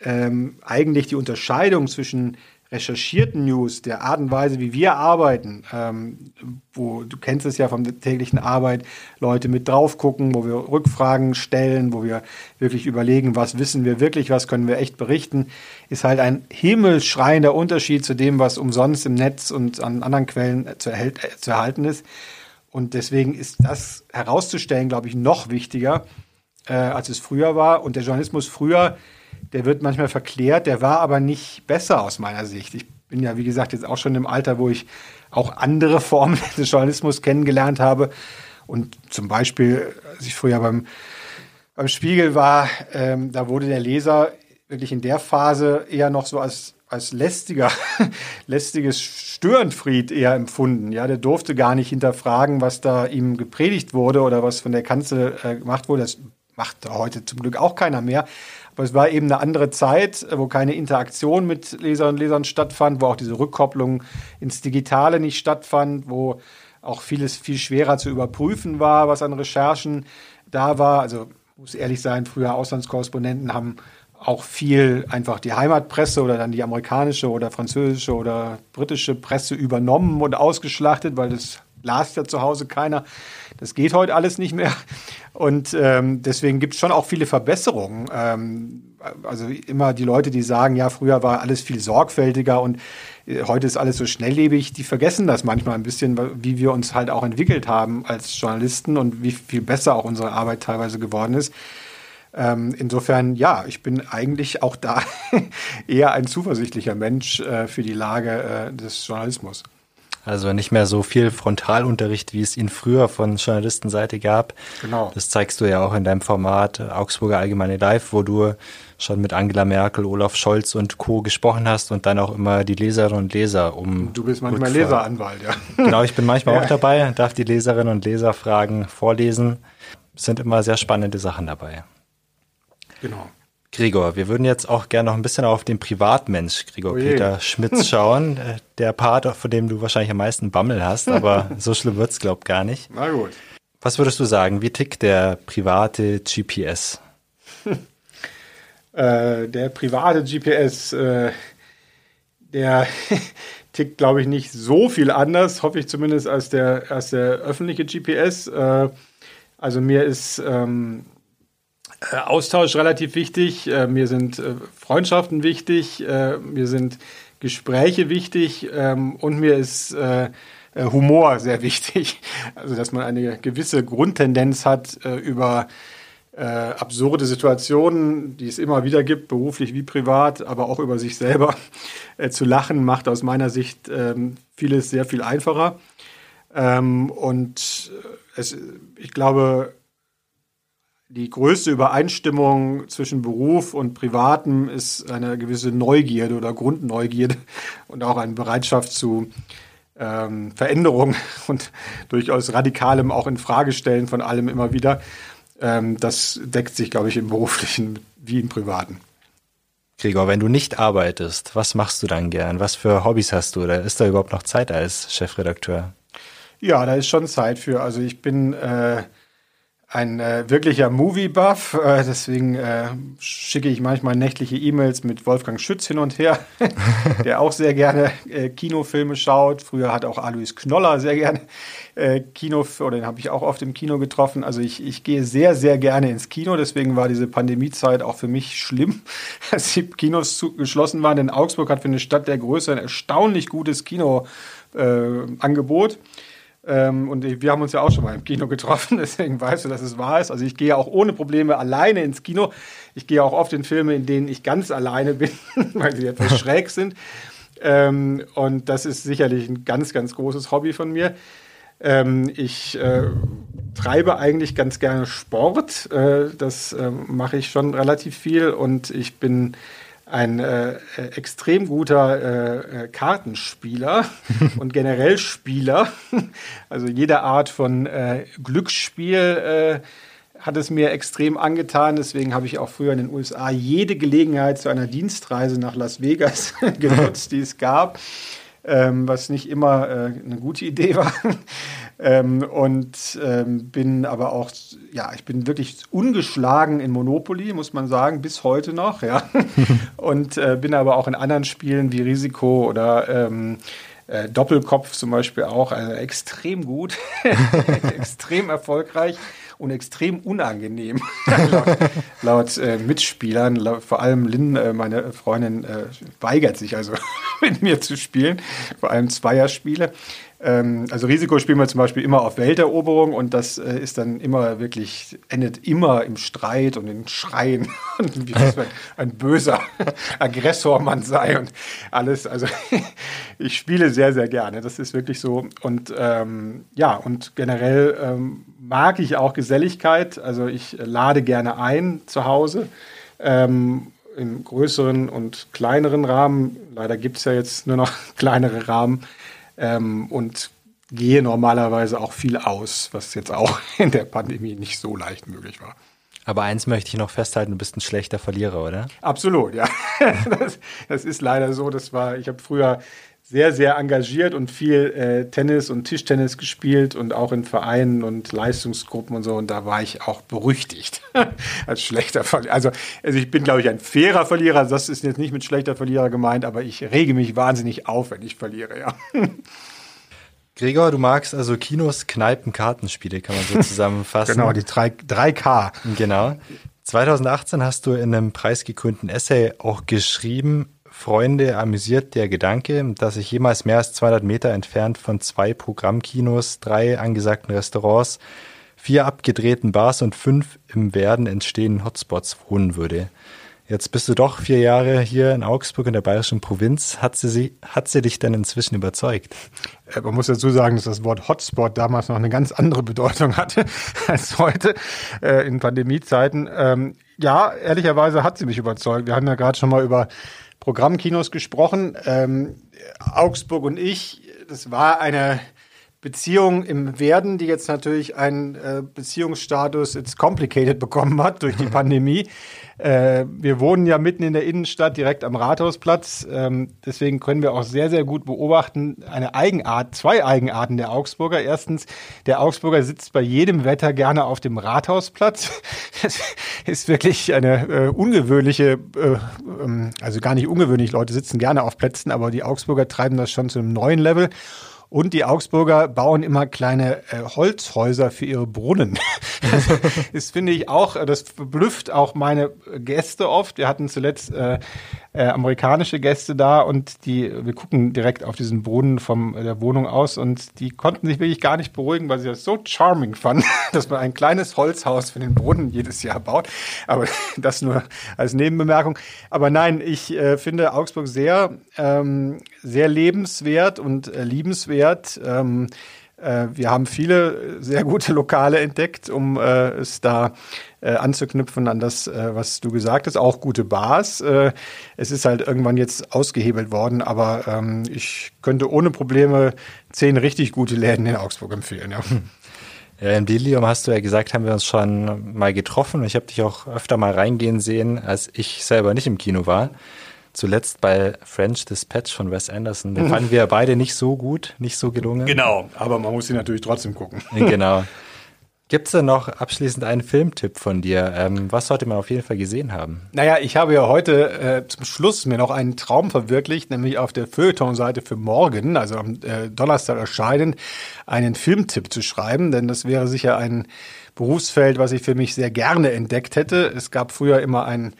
ähm, eigentlich die Unterscheidung zwischen recherchierten News, der Art und Weise, wie wir arbeiten, ähm, wo du kennst es ja von der täglichen Arbeit, Leute mit drauf gucken, wo wir Rückfragen stellen, wo wir wirklich überlegen, was wissen wir wirklich, was können wir echt berichten, ist halt ein himmelschreiender Unterschied zu dem, was umsonst im Netz und an anderen Quellen zu, erhält, äh, zu erhalten ist. Und deswegen ist das herauszustellen, glaube ich, noch wichtiger, äh, als es früher war. Und der Journalismus früher der wird manchmal verklärt, der war aber nicht besser aus meiner Sicht. Ich bin ja, wie gesagt, jetzt auch schon im Alter, wo ich auch andere Formen des Journalismus kennengelernt habe. Und zum Beispiel, als ich früher beim, beim Spiegel war, ähm, da wurde der Leser wirklich in der Phase eher noch so als, als lästiger, lästiges Störenfried eher empfunden. Ja, der durfte gar nicht hinterfragen, was da ihm gepredigt wurde oder was von der Kanzel äh, gemacht wurde. Das macht heute zum Glück auch keiner mehr. Aber es war eben eine andere Zeit, wo keine Interaktion mit Lesern und Lesern stattfand, wo auch diese Rückkopplung ins Digitale nicht stattfand, wo auch vieles viel schwerer zu überprüfen war, was an Recherchen da war. Also muss ehrlich sein, früher Auslandskorrespondenten haben auch viel einfach die Heimatpresse oder dann die amerikanische oder französische oder britische Presse übernommen und ausgeschlachtet, weil das las ja zu Hause keiner. Das geht heute alles nicht mehr. Und ähm, deswegen gibt es schon auch viele Verbesserungen. Ähm, also immer die Leute, die sagen, ja, früher war alles viel sorgfältiger und äh, heute ist alles so schnelllebig, die vergessen das manchmal ein bisschen, wie wir uns halt auch entwickelt haben als Journalisten und wie viel besser auch unsere Arbeit teilweise geworden ist. Ähm, insofern, ja, ich bin eigentlich auch da eher ein zuversichtlicher Mensch äh, für die Lage äh, des Journalismus. Also nicht mehr so viel Frontalunterricht, wie es ihn früher von Journalistenseite gab. Genau. Das zeigst du ja auch in deinem Format Augsburger Allgemeine Live, wo du schon mit Angela Merkel, Olaf Scholz und Co. gesprochen hast und dann auch immer die Leserinnen und Leser um. Du bist manchmal Leseranwalt, ja. Genau, ich bin manchmal ja. auch dabei, darf die Leserinnen und Leser Fragen vorlesen. Es sind immer sehr spannende Sachen dabei. Genau. Gregor, wir würden jetzt auch gerne noch ein bisschen auf den Privatmensch Gregor Oje. Peter Schmitz schauen. Äh, der Part, von dem du wahrscheinlich am meisten Bammel hast, aber so schlimm wird's glaub gar nicht. Na gut. Was würdest du sagen? Wie tickt der private GPS? äh, der private GPS, äh, der tickt, glaube ich, nicht so viel anders, hoffe ich zumindest, als der, als der öffentliche GPS. Äh, also mir ist ähm, Äh, Austausch relativ wichtig. Äh, mir sind äh, Freundschaften wichtig. Mir sind Gespräche wichtig. Ähm, und mir ist Humor sehr wichtig. Also, dass man eine gewisse Grundtendenz hat, über absurde Situationen, die es immer wieder gibt, beruflich wie privat, aber auch über sich selber zu lachen, macht aus meiner Sicht ähm, vieles sehr viel einfacher. Ähm, und es, ich glaube, die größte Übereinstimmung zwischen Beruf und Privatem ist eine gewisse Neugierde oder Grundneugierde und auch eine Bereitschaft zu ähm, Veränderung und durchaus radikalem auch in Frage stellen von allem immer wieder. Ähm, das deckt sich, glaube ich, im beruflichen wie im privaten. Gregor, wenn du nicht arbeitest, was machst du dann gern? Was für Hobbys hast du? Oder ist da überhaupt noch Zeit als Chefredakteur? Ja, da ist schon Zeit für. Also ich bin äh, ein äh, wirklicher Movie-Buff. Äh, deswegen äh, schicke ich manchmal nächtliche E-Mails mit Wolfgang Schütz hin und her, der auch sehr gerne äh, Kinofilme schaut. Früher hat auch Alois Knoller sehr gerne äh, Kino, oder den habe ich auch oft im Kino getroffen. Also ich, ich gehe sehr, sehr gerne ins Kino. Deswegen war diese Pandemiezeit auch für mich schlimm, als die Kinos zu, geschlossen waren. Denn Augsburg hat für eine Stadt der Größe ein erstaunlich gutes Kinoangebot. Äh, ähm, und wir haben uns ja auch schon mal im Kino getroffen, deswegen weißt du, dass es wahr ist. Also ich gehe auch ohne Probleme alleine ins Kino. Ich gehe auch oft in Filme, in denen ich ganz alleine bin, weil sie etwas schräg sind. Ähm, und das ist sicherlich ein ganz, ganz großes Hobby von mir. Ähm, ich äh, treibe eigentlich ganz gerne Sport. Äh, das äh, mache ich schon relativ viel und ich bin ein äh, extrem guter äh, äh Kartenspieler und generell Spieler. Also jede Art von äh, Glücksspiel äh, hat es mir extrem angetan. Deswegen habe ich auch früher in den USA jede Gelegenheit zu einer Dienstreise nach Las Vegas genutzt, die es gab ähm, was nicht immer äh, eine gute Idee war. Ähm, und ähm, bin aber auch, ja, ich bin wirklich ungeschlagen in Monopoly, muss man sagen, bis heute noch, ja. und äh, bin aber auch in anderen Spielen wie Risiko oder ähm, äh, Doppelkopf zum Beispiel auch, also extrem gut, extrem erfolgreich und extrem unangenehm laut, laut äh, Mitspielern. Laut, vor allem Lynn, äh, meine Freundin, äh, weigert sich also mit mir zu spielen, vor allem Zweierspiele. Ähm, also Risiko spielen wir zum Beispiel immer auf Welteroberung und das äh, ist dann immer wirklich, endet immer im Streit und in Schreien und wie das ein, böser Aggressor man sei und alles. Also ich spiele sehr, sehr gerne. Das ist wirklich so. Und ähm, ja, und generell ähm, mag ich auch Geselligkeit. Also ich lade gerne ein zu Hause. Ähm, im größeren und kleineren Rahmen. Leider gibt es ja jetzt nur noch kleinere Rahmen ähm, und gehe normalerweise auch viel aus, was jetzt auch in der Pandemie nicht so leicht möglich war. Aber eins möchte ich noch festhalten, du bist ein schlechter Verlierer, oder? Absolut, ja. Das, das ist leider so. Das war, ich habe früher sehr, sehr engagiert und viel äh, Tennis und Tischtennis gespielt und auch in Vereinen und Leistungsgruppen und so. Und da war ich auch berüchtigt als schlechter Verlierer. Also, also ich bin, glaube ich, ein fairer Verlierer. Das ist jetzt nicht mit schlechter Verlierer gemeint, aber ich rege mich wahnsinnig auf, wenn ich verliere, ja. Gregor, du magst also Kinos, Kneipen, Kartenspiele, kann man so zusammenfassen. genau, die 3, 3K. Genau. 2018 hast du in einem preisgekrönten Essay auch geschrieben, Freunde amüsiert der Gedanke, dass ich jemals mehr als 200 Meter entfernt von zwei Programmkinos, drei angesagten Restaurants, vier abgedrehten Bars und fünf im Werden entstehenden Hotspots wohnen würde. Jetzt bist du doch vier Jahre hier in Augsburg in der bayerischen Provinz. Hat sie, hat sie dich denn inzwischen überzeugt? Äh, man muss dazu sagen, dass das Wort Hotspot damals noch eine ganz andere Bedeutung hatte als heute äh, in Pandemiezeiten. Ähm, ja, ehrlicherweise hat sie mich überzeugt. Wir haben ja gerade schon mal über Programmkinos gesprochen. Ähm, Augsburg und ich, das war eine Beziehung im Werden, die jetzt natürlich einen äh, Beziehungsstatus it's complicated bekommen hat durch die Pandemie. Äh, wir wohnen ja mitten in der Innenstadt, direkt am Rathausplatz. Ähm, deswegen können wir auch sehr, sehr gut beobachten, eine Eigenart, zwei Eigenarten der Augsburger. Erstens, der Augsburger sitzt bei jedem Wetter gerne auf dem Rathausplatz. Das ist wirklich eine äh, ungewöhnliche, äh, ähm, also gar nicht ungewöhnlich, Leute sitzen gerne auf Plätzen, aber die Augsburger treiben das schon zu einem neuen Level. Und die Augsburger bauen immer kleine äh, Holzhäuser für ihre Brunnen. das finde ich auch, das verblüfft auch meine Gäste oft. Wir hatten zuletzt äh, äh, amerikanische Gäste da und die, wir gucken direkt auf diesen Brunnen von der Wohnung aus und die konnten sich wirklich gar nicht beruhigen, weil sie das so charming fanden, dass man ein kleines Holzhaus für den Brunnen jedes Jahr baut. Aber das nur als Nebenbemerkung. Aber nein, ich äh, finde Augsburg sehr, ähm, sehr lebenswert und äh, liebenswert. Ähm, äh, wir haben viele sehr gute Lokale entdeckt, um äh, es da äh, anzuknüpfen an das, äh, was du gesagt hast. Auch gute Bars. Äh, es ist halt irgendwann jetzt ausgehebelt worden, aber ähm, ich könnte ohne Probleme zehn richtig gute Läden in Augsburg empfehlen. Ja. Ja, in Bilium hast du ja gesagt, haben wir uns schon mal getroffen. Ich habe dich auch öfter mal reingehen sehen, als ich selber nicht im Kino war. Zuletzt bei French Dispatch von Wes Anderson. Den fanden wir beide nicht so gut, nicht so gelungen. Genau, aber man muss ihn natürlich trotzdem gucken. Genau. Gibt es denn noch abschließend einen Filmtipp von dir? Ähm, was sollte man auf jeden Fall gesehen haben? Naja, ich habe ja heute äh, zum Schluss mir noch einen Traum verwirklicht, nämlich auf der Feuilleton-Seite für morgen, also am äh, Donnerstag erscheinen, einen Filmtipp zu schreiben, denn das wäre sicher ein Berufsfeld, was ich für mich sehr gerne entdeckt hätte. Es gab früher immer einen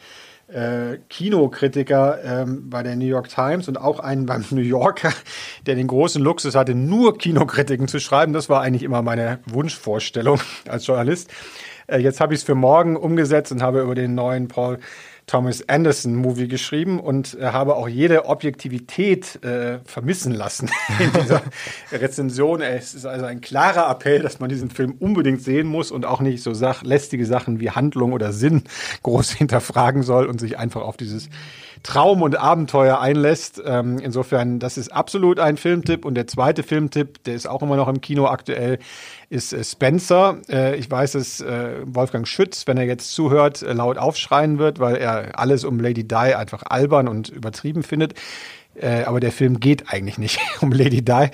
äh, Kinokritiker ähm, bei der New York Times und auch einen beim New Yorker, der den großen Luxus hatte, nur Kinokritiken zu schreiben. Das war eigentlich immer meine Wunschvorstellung als Journalist. Äh, jetzt habe ich es für morgen umgesetzt und habe über den neuen Paul Thomas Anderson Movie geschrieben und äh, habe auch jede Objektivität äh, vermissen lassen in dieser Rezension. Es ist also ein klarer Appell, dass man diesen Film unbedingt sehen muss und auch nicht so sach lästige Sachen wie Handlung oder Sinn groß hinterfragen soll und sich einfach auf dieses Traum und Abenteuer einlässt. Ähm, insofern, das ist absolut ein Filmtipp. Und der zweite Filmtipp, der ist auch immer noch im Kino aktuell, ist äh, Spencer. Äh, ich weiß, dass äh, Wolfgang Schütz, wenn er jetzt zuhört, äh, laut aufschreien wird, weil er alles um Lady Di einfach albern und übertrieben findet. Äh, aber der Film geht eigentlich nicht um Lady Di,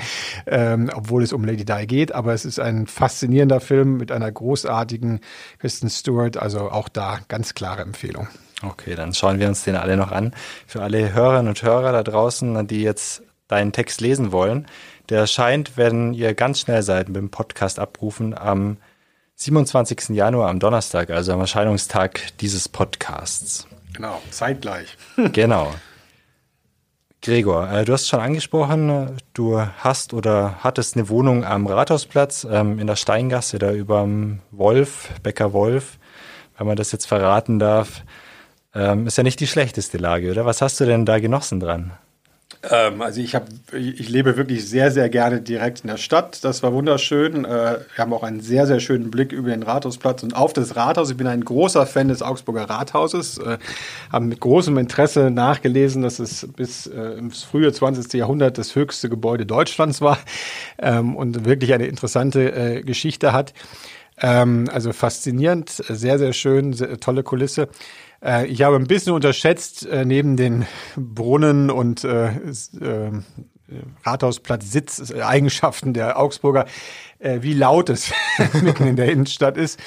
ähm, obwohl es um Lady Di geht. Aber es ist ein faszinierender Film mit einer großartigen Kristen Stewart. Also auch da ganz klare Empfehlung. Okay, dann schauen wir uns den alle noch an. Für alle Hörerinnen und Hörer da draußen, die jetzt deinen Text lesen wollen, der erscheint, wenn ihr ganz schnell seid mit dem Podcast abrufen, am 27. Januar, am Donnerstag, also am Erscheinungstag dieses Podcasts. Genau, zeitgleich. genau. Gregor, äh, du hast schon angesprochen, du hast oder hattest eine Wohnung am Rathausplatz ähm, in der Steingasse, da überm Wolf, Bäcker Wolf, wenn man das jetzt verraten darf. Ähm, ist ja nicht die schlechteste Lage, oder? Was hast du denn da genossen dran? Ähm, also ich habe, ich lebe wirklich sehr, sehr gerne direkt in der Stadt. Das war wunderschön. Äh, wir haben auch einen sehr, sehr schönen Blick über den Rathausplatz und auf das Rathaus. Ich bin ein großer Fan des Augsburger Rathauses. Äh, haben mit großem Interesse nachgelesen, dass es bis äh, ins frühe 20. Jahrhundert das höchste Gebäude Deutschlands war ähm, und wirklich eine interessante äh, Geschichte hat. Ähm, also faszinierend, sehr, sehr schön, sehr, tolle Kulisse. Äh, ich habe ein bisschen unterschätzt, äh, neben den Brunnen und äh, äh, Rathausplatz Sitz, äh, der Augsburger, äh, wie laut es mitten in der Innenstadt ist.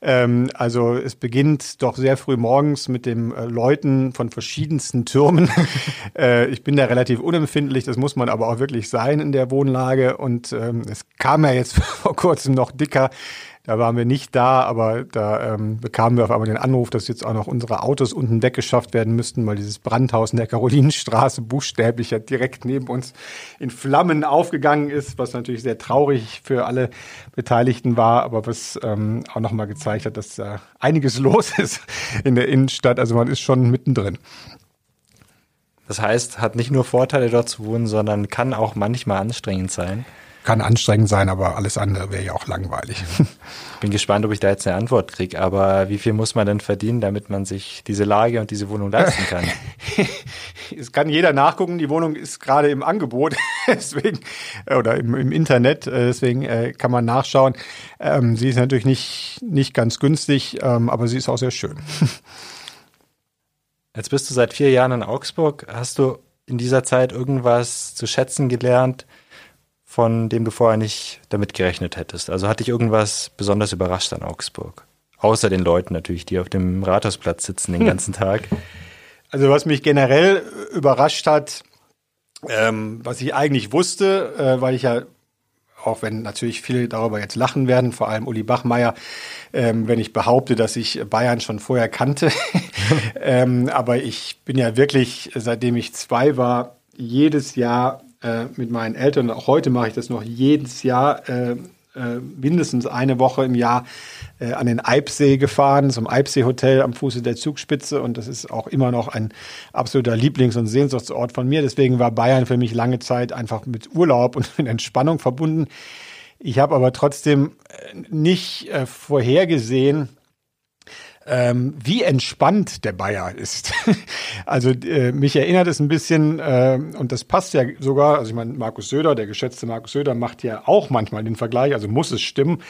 Ähm, also es beginnt doch sehr früh morgens mit dem äh, Läuten von verschiedensten Türmen. äh, ich bin da relativ unempfindlich, das muss man aber auch wirklich sein in der Wohnlage. Und ähm, es kam ja jetzt vor kurzem noch dicker da waren wir nicht da, aber da ähm, bekamen wir auf einmal den Anruf, dass jetzt auch noch unsere Autos unten weggeschafft werden müssten, weil dieses Brandhaus in der Karolinenstraße buchstäblich ja direkt neben uns in Flammen aufgegangen ist, was natürlich sehr traurig für alle Beteiligten war, aber was ähm, auch nochmal gezeigt hat, dass da einiges los ist in der Innenstadt. Also man ist schon mittendrin. Das heißt, hat nicht nur Vorteile dort zu wohnen, sondern kann auch manchmal anstrengend sein kann anstrengend sein, aber alles andere wäre ja auch langweilig. Bin gespannt, ob ich da jetzt eine Antwort kriege. Aber wie viel muss man denn verdienen, damit man sich diese Lage und diese Wohnung leisten kann? es kann jeder nachgucken. Die Wohnung ist gerade im Angebot, deswegen oder im, im Internet. Äh, deswegen äh, kann man nachschauen. Ähm, sie ist natürlich nicht nicht ganz günstig, ähm, aber sie ist auch sehr schön. Jetzt bist du seit vier Jahren in Augsburg. Hast du in dieser Zeit irgendwas zu schätzen gelernt? Von dem du vorher nicht damit gerechnet hättest? Also hat dich irgendwas besonders überrascht an Augsburg? Außer den Leuten natürlich, die auf dem Rathausplatz sitzen den ganzen Tag. Also was mich generell überrascht hat, ähm, was ich eigentlich wusste, äh, weil ich ja auch wenn natürlich viele darüber jetzt lachen werden, vor allem Uli Bachmeier, ähm, wenn ich behaupte, dass ich Bayern schon vorher kannte. ähm, aber ich bin ja wirklich, seitdem ich zwei war, jedes Jahr äh, mit meinen Eltern, auch heute mache ich das noch jedes Jahr, äh, äh, mindestens eine Woche im Jahr äh, an den Eibsee gefahren, zum Eibsee-Hotel am Fuße der Zugspitze. Und das ist auch immer noch ein absoluter Lieblings- und Sehnsuchtsort von mir. Deswegen war Bayern für mich lange Zeit einfach mit Urlaub und mit Entspannung verbunden. Ich habe aber trotzdem nicht vorhergesehen, ähm, wie entspannt der Bayer ist. also äh, mich erinnert es ein bisschen, äh, und das passt ja sogar, also ich meine, Markus Söder, der geschätzte Markus Söder, macht ja auch manchmal den Vergleich, also muss es stimmen,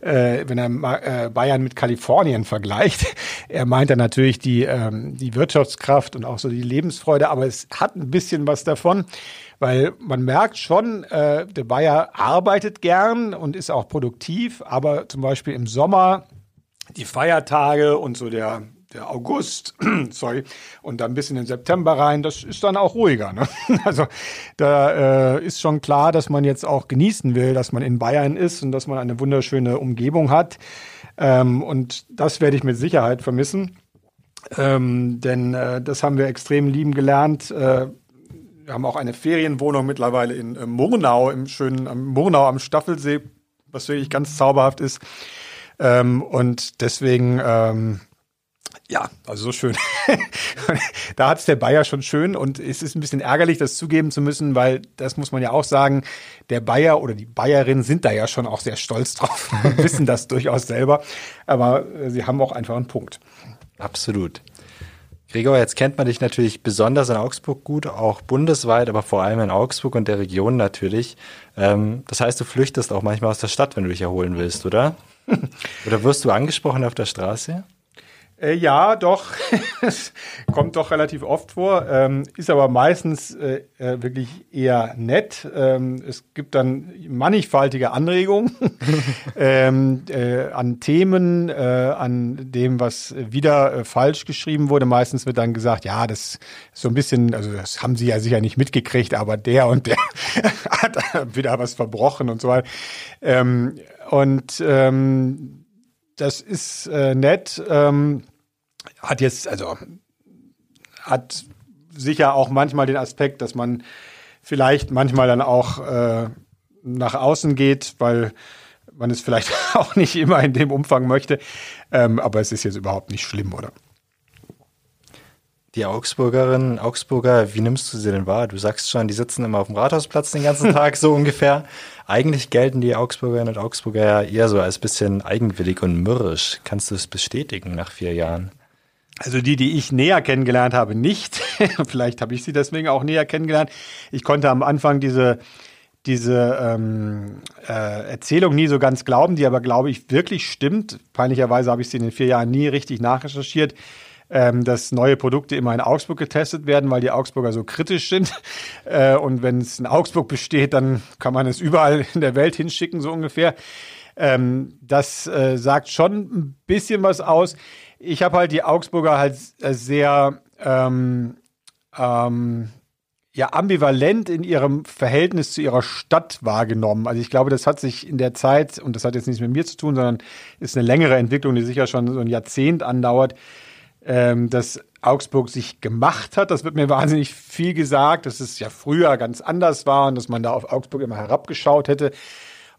äh, wenn er äh, Bayern mit Kalifornien vergleicht. er meint dann natürlich die, ähm, die Wirtschaftskraft und auch so die Lebensfreude, aber es hat ein bisschen was davon weil man merkt schon, äh, der Bayer arbeitet gern und ist auch produktiv, aber zum Beispiel im Sommer die Feiertage und so der, der August, sorry, und dann bis in den September rein, das ist dann auch ruhiger. Ne? Also da äh, ist schon klar, dass man jetzt auch genießen will, dass man in Bayern ist und dass man eine wunderschöne Umgebung hat. Ähm, und das werde ich mit Sicherheit vermissen. Ähm, denn äh, das haben wir extrem lieben gelernt. Äh, wir haben auch eine Ferienwohnung mittlerweile in äh, Murnau, im schönen Murnau am Staffelsee, was wirklich ganz zauberhaft ist. Ähm, und deswegen, ähm, ja, also so schön. da hat es der Bayer schon schön und es ist ein bisschen ärgerlich, das zugeben zu müssen, weil das muss man ja auch sagen, der Bayer oder die Bayerin sind da ja schon auch sehr stolz drauf, wissen das durchaus selber, aber äh, sie haben auch einfach einen Punkt. Absolut. Gregor, jetzt kennt man dich natürlich besonders in Augsburg gut, auch bundesweit, aber vor allem in Augsburg und der Region natürlich. Ähm, das heißt, du flüchtest auch manchmal aus der Stadt, wenn du dich erholen willst, oder? Oder wirst du angesprochen auf der Straße? Äh, ja, doch. Es kommt doch relativ oft vor, ähm, ist aber meistens äh, äh, wirklich eher nett. Ähm, es gibt dann mannigfaltige Anregungen ähm, äh, an Themen, äh, an dem, was wieder äh, falsch geschrieben wurde. Meistens wird dann gesagt, ja, das ist so ein bisschen, also das haben Sie ja sicher nicht mitgekriegt, aber der und der hat wieder was verbrochen und so weiter. Ähm, und ähm, das ist äh, nett. Ähm, hat jetzt, also hat sicher auch manchmal den Aspekt, dass man vielleicht manchmal dann auch äh, nach außen geht, weil man es vielleicht auch nicht immer in dem Umfang möchte. Ähm, aber es ist jetzt überhaupt nicht schlimm, oder? Die Augsburgerinnen, Augsburger, wie nimmst du sie denn wahr? Du sagst schon, die sitzen immer auf dem Rathausplatz den ganzen Tag, so ungefähr. Eigentlich gelten die Augsburgerinnen und Augsburger ja eher so als bisschen eigenwillig und mürrisch. Kannst du es bestätigen nach vier Jahren? Also die, die ich näher kennengelernt habe, nicht. Vielleicht habe ich sie deswegen auch näher kennengelernt. Ich konnte am Anfang diese diese ähm, äh, Erzählung nie so ganz glauben, die aber, glaube ich, wirklich stimmt. Peinlicherweise habe ich sie in den vier Jahren nie richtig nachrecherchiert ähm, dass neue Produkte immer in Augsburg getestet werden, weil die Augsburger so kritisch sind. Äh, und wenn es in Augsburg besteht, dann kann man es überall in der Welt hinschicken, so ungefähr. Ähm, das äh, sagt schon ein bisschen was aus. Ich habe halt die Augsburger halt äh, sehr ähm, ähm, ja ambivalent in ihrem Verhältnis zu ihrer Stadt wahrgenommen. Also ich glaube, das hat sich in der Zeit, und das hat jetzt nichts mit mir zu tun, sondern ist eine längere Entwicklung, die sicher schon so ein Jahrzehnt andauert, ähm, dass Augsburg sich gemacht hat. Das wird mir wahnsinnig viel gesagt, dass es ja früher ganz anders war und dass man da auf Augsburg immer herabgeschaut hätte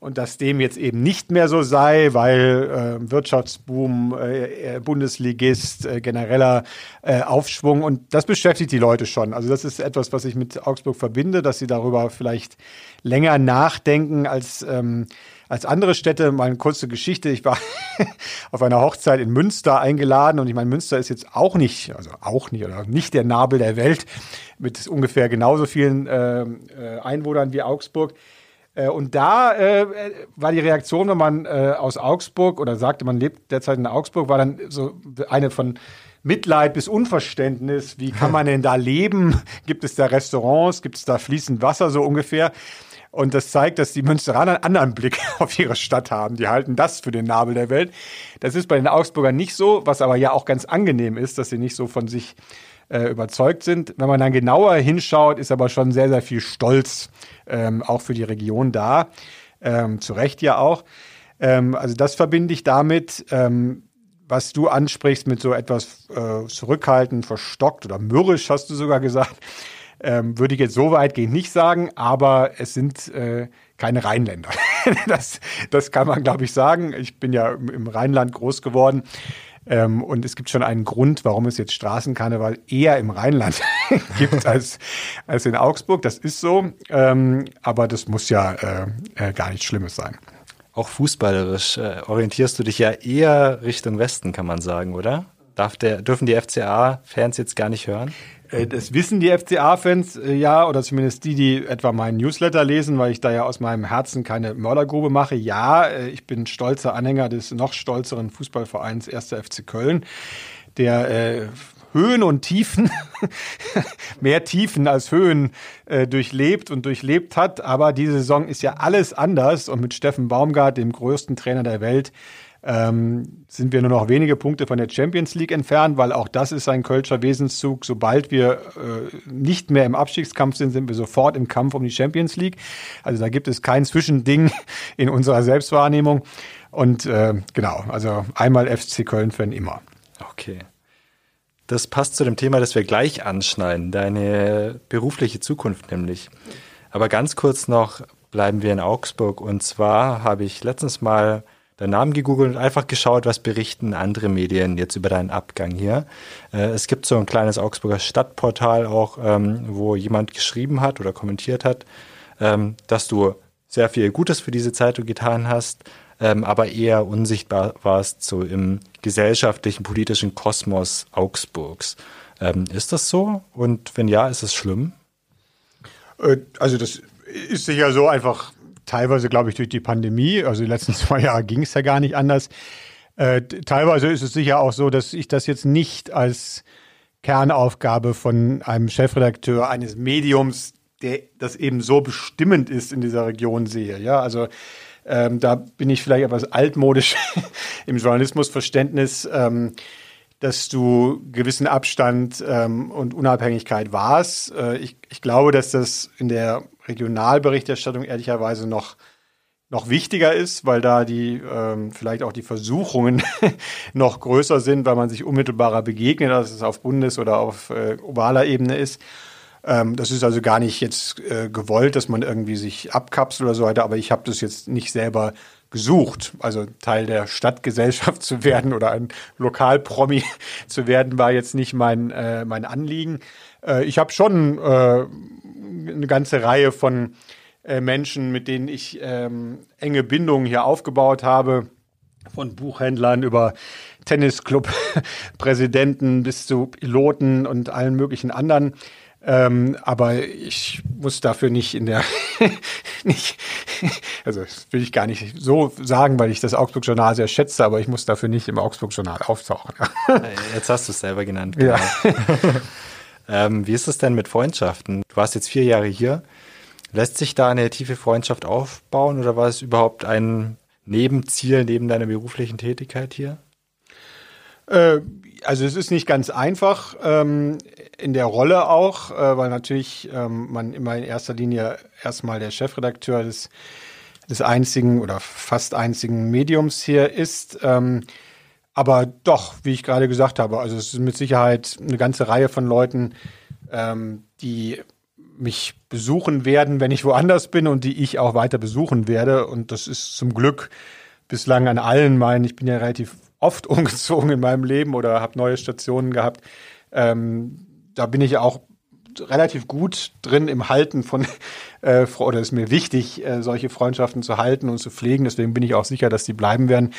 und dass dem jetzt eben nicht mehr so sei, weil äh, Wirtschaftsboom, äh, äh, Bundesligist, äh, genereller äh, Aufschwung und das beschäftigt die Leute schon. Also das ist etwas, was ich mit Augsburg verbinde, dass sie darüber vielleicht länger nachdenken als ähm, als andere Städte. Mal eine kurze Geschichte. Ich war auf einer Hochzeit in Münster eingeladen und ich meine, Münster ist jetzt auch nicht, also auch nicht oder nicht der Nabel der Welt mit ungefähr genauso vielen äh, äh Einwohnern wie Augsburg. Äh, und da äh, war die Reaktion, wenn man äh, aus Augsburg oder sagte, man lebt derzeit in Augsburg, war dann so eine von Mitleid bis Unverständnis. Wie kann man denn da leben? Gibt es da Restaurants? Gibt es da fließend Wasser so ungefähr? Und das zeigt, dass die Münsteraner einen anderen Blick auf ihre Stadt haben. Die halten das für den Nabel der Welt. Das ist bei den Augsburgern nicht so, was aber ja auch ganz angenehm ist, dass sie nicht so von sich äh, überzeugt sind. Wenn man dann genauer hinschaut, ist aber schon sehr, sehr viel Stolz ähm, auch für die Region da. Ähm, zu Recht ja auch. Ähm, also das verbinde ich damit, ähm, was du ansprichst mit so etwas äh, zurückhaltend, verstockt oder mürrisch, hast du sogar gesagt. Ähm, würde ich jetzt so weit gehen nicht sagen, aber es sind äh, keine Rheinländer. das, das kann man, glaube ich, sagen. Ich bin ja im Rheinland groß geworden. Ähm, und es gibt schon einen Grund, warum es jetzt Straßenkarneval eher im Rheinland gibt als, als in Augsburg. Das ist so. Ähm, aber das muss ja äh, äh, gar nichts Schlimmes sein. Auch fußballerisch äh, orientierst du dich ja eher Richtung Westen, kann man sagen, oder? Darf der, dürfen die FCA-Fans jetzt gar nicht hören? Äh, das wissen die FCA-Fans äh, ja, oder zumindest die, die etwa meinen Newsletter lesen, weil ich da ja aus meinem Herzen keine Mördergrube mache. Ja, äh, ich bin stolzer Anhänger des noch stolzeren Fußballvereins 1. FC Köln, der äh, Höhen und Tiefen, mehr Tiefen als Höhen äh, durchlebt und durchlebt hat. Aber diese Saison ist ja alles anders und mit Steffen Baumgart, dem größten Trainer der Welt, ähm, sind wir nur noch wenige Punkte von der Champions League entfernt, weil auch das ist ein Kölscher Wesenszug. Sobald wir äh, nicht mehr im Abstiegskampf sind, sind wir sofort im Kampf um die Champions League. Also da gibt es kein Zwischending in unserer Selbstwahrnehmung. Und äh, genau, also einmal FC Köln-Fan immer. Okay. Das passt zu dem Thema, das wir gleich anschneiden, deine berufliche Zukunft nämlich. Aber ganz kurz noch bleiben wir in Augsburg. Und zwar habe ich letztens mal deinen Namen gegoogelt und einfach geschaut, was berichten andere Medien jetzt über deinen Abgang hier. Äh, es gibt so ein kleines Augsburger Stadtportal auch, ähm, wo jemand geschrieben hat oder kommentiert hat, ähm, dass du sehr viel Gutes für diese Zeitung getan hast, ähm, aber eher unsichtbar warst so im gesellschaftlichen, politischen Kosmos Augsburgs. ist das so? Und wenn ja, ist es schlimm? Äh, also das ist sicher so einfach teilweise, glaube ich, durch die Pandemie. Also die letzten zwei Jahre ging es ja gar nicht anders. Äh, teilweise ist es sicher auch so, dass ich das jetzt nicht als Kernaufgabe von einem Chefredakteur eines Mediums, der das eben so bestimmend ist in dieser Region sehe. Ja, also ähm, da bin ich vielleicht etwas altmodisch im Journalismusverständnis, ähm, dass du gewissen Abstand ähm, und Unabhängigkeit wahrst. Äh, ich, ich glaube, dass das in der Regionalberichterstattung ehrlicherweise noch noch wichtiger ist, weil da die ähm, vielleicht auch die Versuchungen noch größer sind, weil man sich unmittelbarer begegnet, als es auf Bundes- oder auf äh, ovaler Ebene ist. Ähm, das ist also gar nicht jetzt äh, gewollt, dass man irgendwie sich abkapselt oder so weiter, aber ich habe das jetzt nicht selber gesucht. Also Teil der Stadtgesellschaft zu werden oder ein Lokalpromi zu werden, war jetzt nicht mein, äh, mein Anliegen. Äh, ich habe schon äh, eine ganze Reihe von äh, Menschen, mit denen ich ähm, enge Bindungen hier aufgebaut habe, von Buchhändlern über Tennisclub-Präsidenten bis zu Piloten und allen möglichen anderen. Ähm, aber ich muss dafür nicht in der, nicht, also das will ich gar nicht so sagen, weil ich das Augsburg-Journal sehr schätze, aber ich muss dafür nicht im Augsburg-Journal auftauchen. Jetzt hast du es selber genannt. Genau. Ja. ähm, wie ist es denn mit Freundschaften? Du warst jetzt vier Jahre hier. Lässt sich da eine tiefe Freundschaft aufbauen oder war es überhaupt ein Nebenziel neben deiner beruflichen Tätigkeit hier? Äh, also es ist nicht ganz einfach ähm, in der Rolle auch, äh, weil natürlich ähm, man immer in erster Linie erstmal der Chefredakteur des, des einzigen oder fast einzigen Mediums hier ist. Ähm, aber doch, wie ich gerade gesagt habe, also es ist mit Sicherheit eine ganze Reihe von Leuten, ähm, die mich besuchen werden, wenn ich woanders bin und die ich auch weiter besuchen werde. Und das ist zum Glück bislang an allen meinen, ich bin ja relativ oft umgezogen in meinem Leben oder habe neue Stationen gehabt. Ähm, da bin ich auch relativ gut drin im Halten von, äh, oder ist mir wichtig, äh, solche Freundschaften zu halten und zu pflegen. Deswegen bin ich auch sicher, dass die bleiben werden.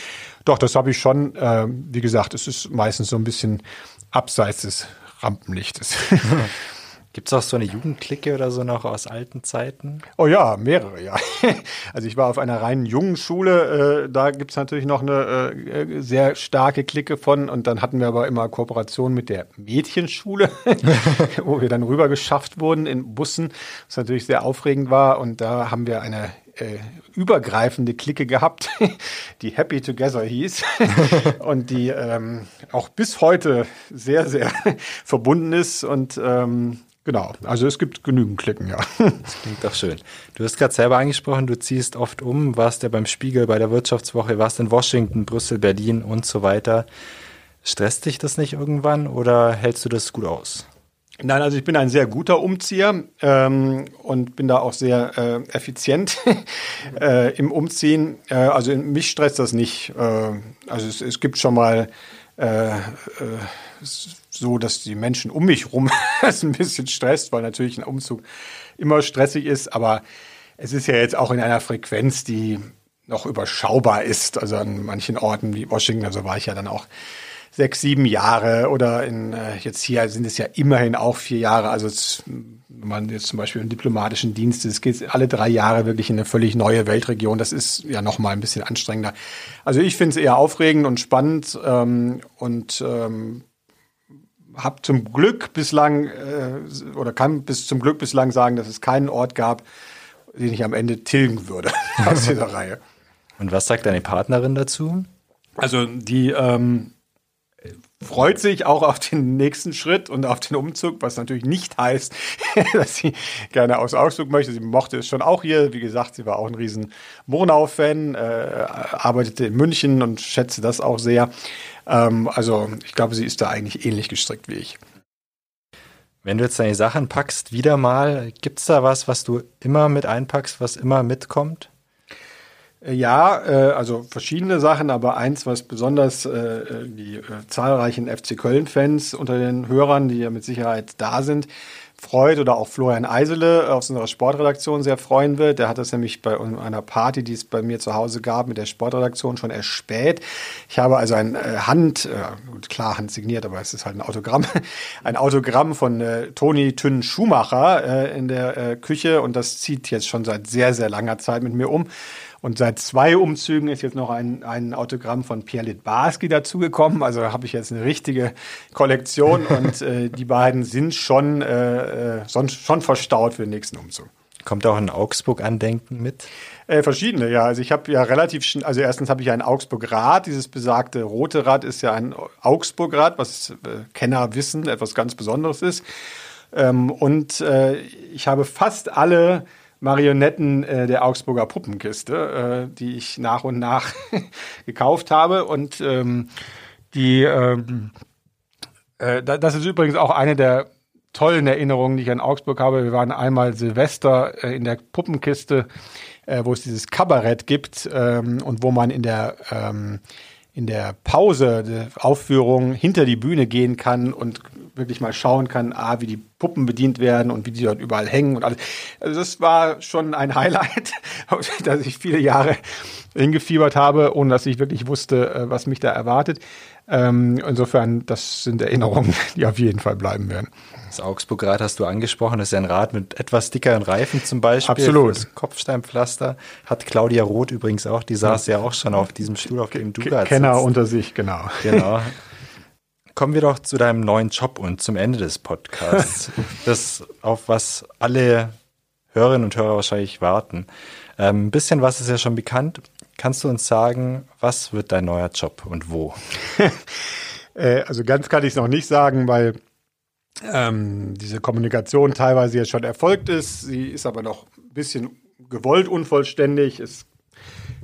Doch, das habe ich schon. Äh, wie gesagt, es ist meistens so ein bisschen abseits des Rampenlichtes. Gibt es auch so eine Jugendklicke oder so noch aus alten Zeiten? Oh ja, mehrere, ja. Also ich war auf einer reinen Jungenschule, äh, da gibt es natürlich noch eine äh, sehr starke Clique von und dann hatten wir aber immer Kooperation mit der Mädchenschule, wo wir dann rüber geschafft wurden in Bussen, was natürlich sehr aufregend war und da haben wir eine äh, übergreifende Clique gehabt, die Happy Together hieß und die ähm, auch bis heute sehr, sehr verbunden ist und ähm, Genau, also es gibt genügend Klicken, ja. Das klingt doch schön. Du hast gerade selber angesprochen, du ziehst oft um, warst ja beim Spiegel, bei der Wirtschaftswoche, warst in Washington, Brüssel, Berlin und so weiter. Stresst dich das nicht irgendwann oder hältst du das gut aus? Nein, also ich bin ein sehr guter Umzieher ähm, und bin da auch sehr äh, effizient äh, im Umziehen. Äh, also mich stresst das nicht. Äh, also es, es, gibt schon mal äh, äh, so, dass die Menschen um mich rum es ein bisschen stresst, weil natürlich ein Umzug immer stressig ist. Aber es ist ja jetzt auch in einer Frequenz, die noch überschaubar ist. Also an manchen Orten wie Washington, also war ich ja dann auch sechs, sieben Jahre oder in, äh, jetzt hier sind es ja immerhin auch vier Jahre. Also es, wenn man jetzt zum Beispiel im diplomatischen Dienst ist, geht alle drei Jahre wirklich in eine völlig neue Weltregion. Das ist ja nochmal ein bisschen anstrengender. Also ich finde es eher aufregend und spannend ähm, und ähm, habe zum Glück bislang äh, oder kann bis zum Glück bislang sagen, dass es keinen Ort gab, den ich am Ende tilgen würde aus dieser Reihe. Und was sagt deine Partnerin dazu? Also die ähm, freut sich auch auf den nächsten Schritt und auf den Umzug, was natürlich nicht heißt, dass sie gerne aus Augsburg möchte. Sie mochte es schon auch hier. Wie gesagt, sie war auch ein riesen Murnau-Fan, äh, arbeitete in München und schätze das auch sehr. Ähm, also ich glaube, sie ist da eigentlich ähnlich gestrickt wie ich. Wenn du jetzt deine Sachen packst, wieder mal, gibt es da was, was du immer mit einpackst, was immer mitkommt? Ja, äh, also verschiedene Sachen, aber eins, was besonders äh, die äh, zahlreichen FC Köln-Fans unter den Hörern, die ja mit Sicherheit da sind, freut oder auch Florian Eisele aus unserer Sportredaktion sehr freuen wird. Der hat das nämlich bei einer Party, die es bei mir zu Hause gab, mit der Sportredaktion schon erspäht. Ich habe also ein äh, Hand, äh, klar handsigniert, aber es ist halt ein Autogramm, ein Autogramm von äh, Toni Tünn Schumacher äh, in der äh, Küche und das zieht jetzt schon seit sehr, sehr langer Zeit mit mir um. Und seit zwei Umzügen ist jetzt noch ein, ein Autogramm von Pierre Litbarski dazugekommen. Also habe ich jetzt eine richtige Kollektion und äh, die beiden sind schon, äh, äh schon verstaut für den nächsten Umzug. Kommt auch ein Augsburg-Andenken mit? Äh, verschiedene, ja. Also ich habe ja relativ schnell, also erstens habe ich ja ein Augsburg-Rad. Dieses besagte rote Rad ist ja ein Augsburg-Rad, was äh, Kenner wissen, etwas ganz Besonderes ist. Ähm, und äh, ich habe fast alle Marionetten äh, der Augsburger Puppenkiste, äh, die ich nach und nach gekauft habe. Und ähm, die, ähm, äh, das ist übrigens auch eine der tollen Erinnerungen, die ich an Augsburg habe. Wir waren einmal Silvester äh, in der Puppenkiste, äh, wo es dieses Kabarett gibt ähm, und wo man in der ähm, in der Pause der Aufführung hinter die Bühne gehen kann und wirklich mal schauen kann, ah, wie die Puppen bedient werden und wie die dort überall hängen und alles. Also das war schon ein Highlight, dass ich viele Jahre hingefiebert habe, ohne dass ich wirklich wusste, äh, was mich da erwartet. Ähm, insofern, das sind Erinnerungen, die auf jeden Fall bleiben werden. Das Augsburg-Rad hast du angesprochen. Das ist ja ein Rad mit etwas dickeren Reifen zum Beispiel. Absolut. Das Kopfsteinpflaster hat Claudia Roth übrigens auch. Die saß ja, ja auch schon auf diesem Stuhl, auf dem du gerade Kenner sitzt. unter sich, genau. Genau. Kommen wir doch zu deinem neuen Job und zum Ende des Podcasts. das, auf was alle Hörerinnen und Hörer wahrscheinlich warten. Ähm, ein bisschen was ist ja schon bekannt. Kannst du uns sagen, was wird dein neuer Job und wo? Äh, also ganz kann ich es noch nicht sagen, weil ähm, diese Kommunikation teilweise jetzt schon erfolgt ist. Sie ist aber noch ein bisschen gewollt unvollständig. Es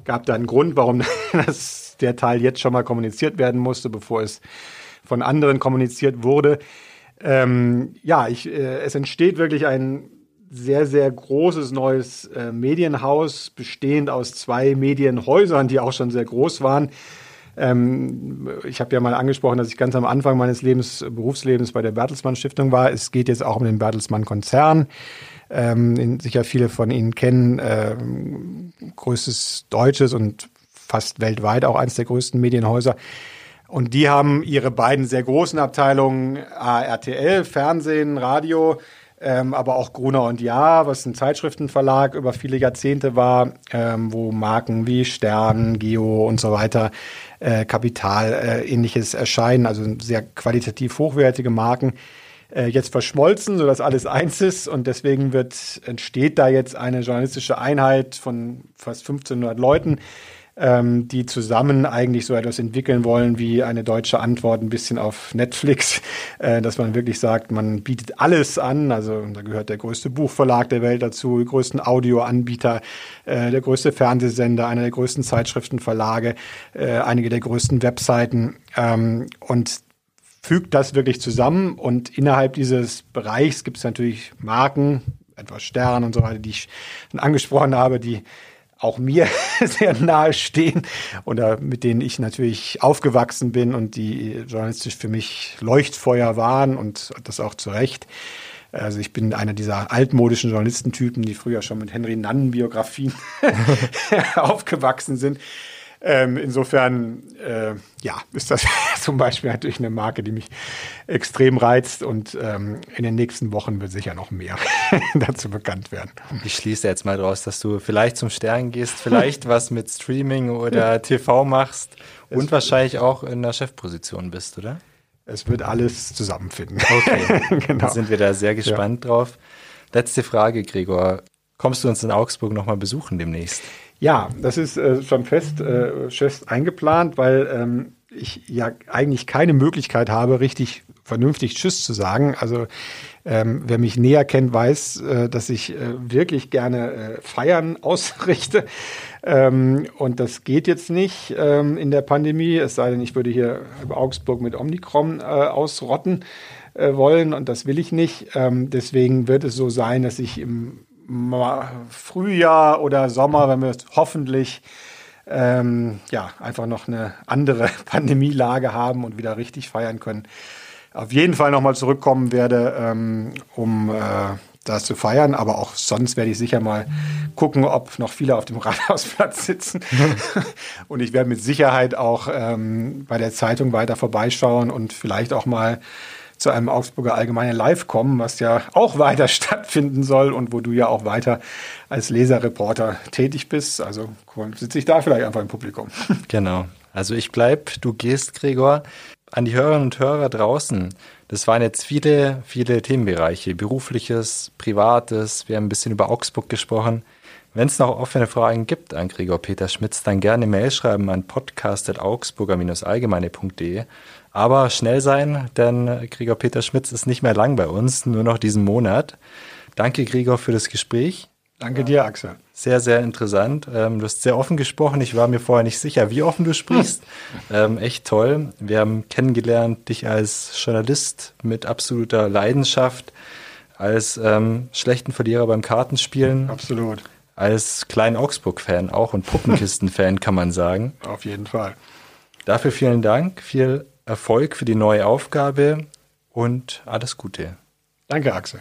gab da einen Grund, warum das, der Teil jetzt schon mal kommuniziert werden musste, bevor es von anderen kommuniziert wurde. Ähm, ja, ich, äh, es entsteht wirklich ein sehr, sehr großes neues äh, Medienhaus, bestehend aus zwei Medienhäusern, die auch schon sehr groß waren. Ähm, ich habe ja mal angesprochen, dass ich ganz am Anfang meines Lebens, Berufslebens bei der Bertelsmann Stiftung war. Es geht jetzt auch um den Bertelsmann Konzern. Ähm, sicher viele von Ihnen kennen, äh, größtes deutsches und fast weltweit auch eines der größten Medienhäuser. Und die haben ihre beiden sehr großen Abteilungen, ARTL, Fernsehen, Radio, ähm, aber auch Gruner und Ja, was ein Zeitschriftenverlag über viele Jahrzehnte war, ähm, wo Marken wie Stern, Geo und so weiter, äh, Kapital, äh, ähnliches erscheinen, also sehr qualitativ hochwertige Marken, äh, jetzt verschmolzen, sodass alles eins ist. Und deswegen wird, entsteht da jetzt eine journalistische Einheit von fast 1500 Leuten, ähm, die zusammen eigentlich so etwas entwickeln wollen wie eine deutsche Antwort ein bisschen auf Netflix, äh, dass man wirklich sagt, man bietet alles an. Also da gehört der größte Buchverlag der Welt dazu, die größten Audioanbieter, äh, der größte Fernsehsender, einer der größten Zeitschriftenverlage, äh, einige der größten Webseiten. Ähm, und fügt das wirklich zusammen. Und innerhalb dieses Bereichs gibt es natürlich Marken, etwa Stern und so weiter, die ich angesprochen habe, die auch mir sehr nahe stehen oder mit denen ich natürlich aufgewachsen bin und die journalistisch für mich Leuchtfeuer waren und das auch zu Recht. Also ich bin einer dieser altmodischen Journalistentypen, die früher schon mit Henry Nannen Biografien aufgewachsen sind. Ähm, insofern, äh, ja, ist das zum Beispiel natürlich eine Marke, die mich extrem reizt und ähm, in den nächsten Wochen wird sicher noch mehr dazu bekannt werden. Ich schließe jetzt mal draus, dass du vielleicht zum Stern gehst, vielleicht was mit Streaming oder TV machst und es wahrscheinlich auch in der Chefposition bist, oder? Es wird alles zusammenfinden. Okay, genau. Dann sind wir da sehr gespannt ja. drauf. Letzte Frage, Gregor. Kommst du uns in Augsburg nochmal besuchen demnächst? Ja, das ist äh, schon fest, äh, fest eingeplant, weil ähm, ich ja eigentlich keine Möglichkeit habe, richtig vernünftig Tschüss zu sagen. Also ähm, wer mich näher kennt, weiß, äh, dass ich äh, wirklich gerne äh, Feiern ausrichte. Ähm, und das geht jetzt nicht ähm, in der Pandemie, es sei denn, ich würde hier Augsburg mit Omikron äh, ausrotten äh, wollen und das will ich nicht. Ähm, deswegen wird es so sein, dass ich im Frühjahr oder Sommer, wenn wir hoffentlich ähm, ja, einfach noch eine andere Pandemielage haben und wieder richtig feiern können, auf jeden Fall nochmal zurückkommen werde, ähm, um äh, das zu feiern. Aber auch sonst werde ich sicher mal gucken, ob noch viele auf dem Rathausplatz sitzen. und ich werde mit Sicherheit auch ähm, bei der Zeitung weiter vorbeischauen und vielleicht auch mal zu einem Augsburger Allgemeinen Live kommen, was ja auch weiter stattfinden soll und wo du ja auch weiter als Leserreporter tätig bist. Also sitze ich da vielleicht einfach im Publikum. Genau. Also ich bleib, du gehst, Gregor. An die Hörerinnen und Hörer draußen. Das waren jetzt viele, viele Themenbereiche. Berufliches, Privates. Wir haben ein bisschen über Augsburg gesprochen. Wenn es noch offene Fragen gibt an Gregor Peter Schmitz, dann gerne Mail schreiben an podcast.augsburger-allgemeine.de aber schnell sein, denn Gregor Peter Schmitz ist nicht mehr lang bei uns, nur noch diesen Monat. Danke, Gregor, für das Gespräch. Danke dir, Axel. Sehr, sehr interessant. Ähm, du hast sehr offen gesprochen. Ich war mir vorher nicht sicher, wie offen du sprichst. Ähm, echt toll. Wir haben kennengelernt dich als Journalist mit absoluter Leidenschaft, als ähm, schlechten Verlierer beim Kartenspielen. Absolut. Als kleinen Augsburg-Fan auch und Puppenkisten-Fan kann man sagen. Auf jeden Fall. Dafür vielen Dank. Viel Erfolg für die neue Aufgabe und alles Gute. Danke, Axel.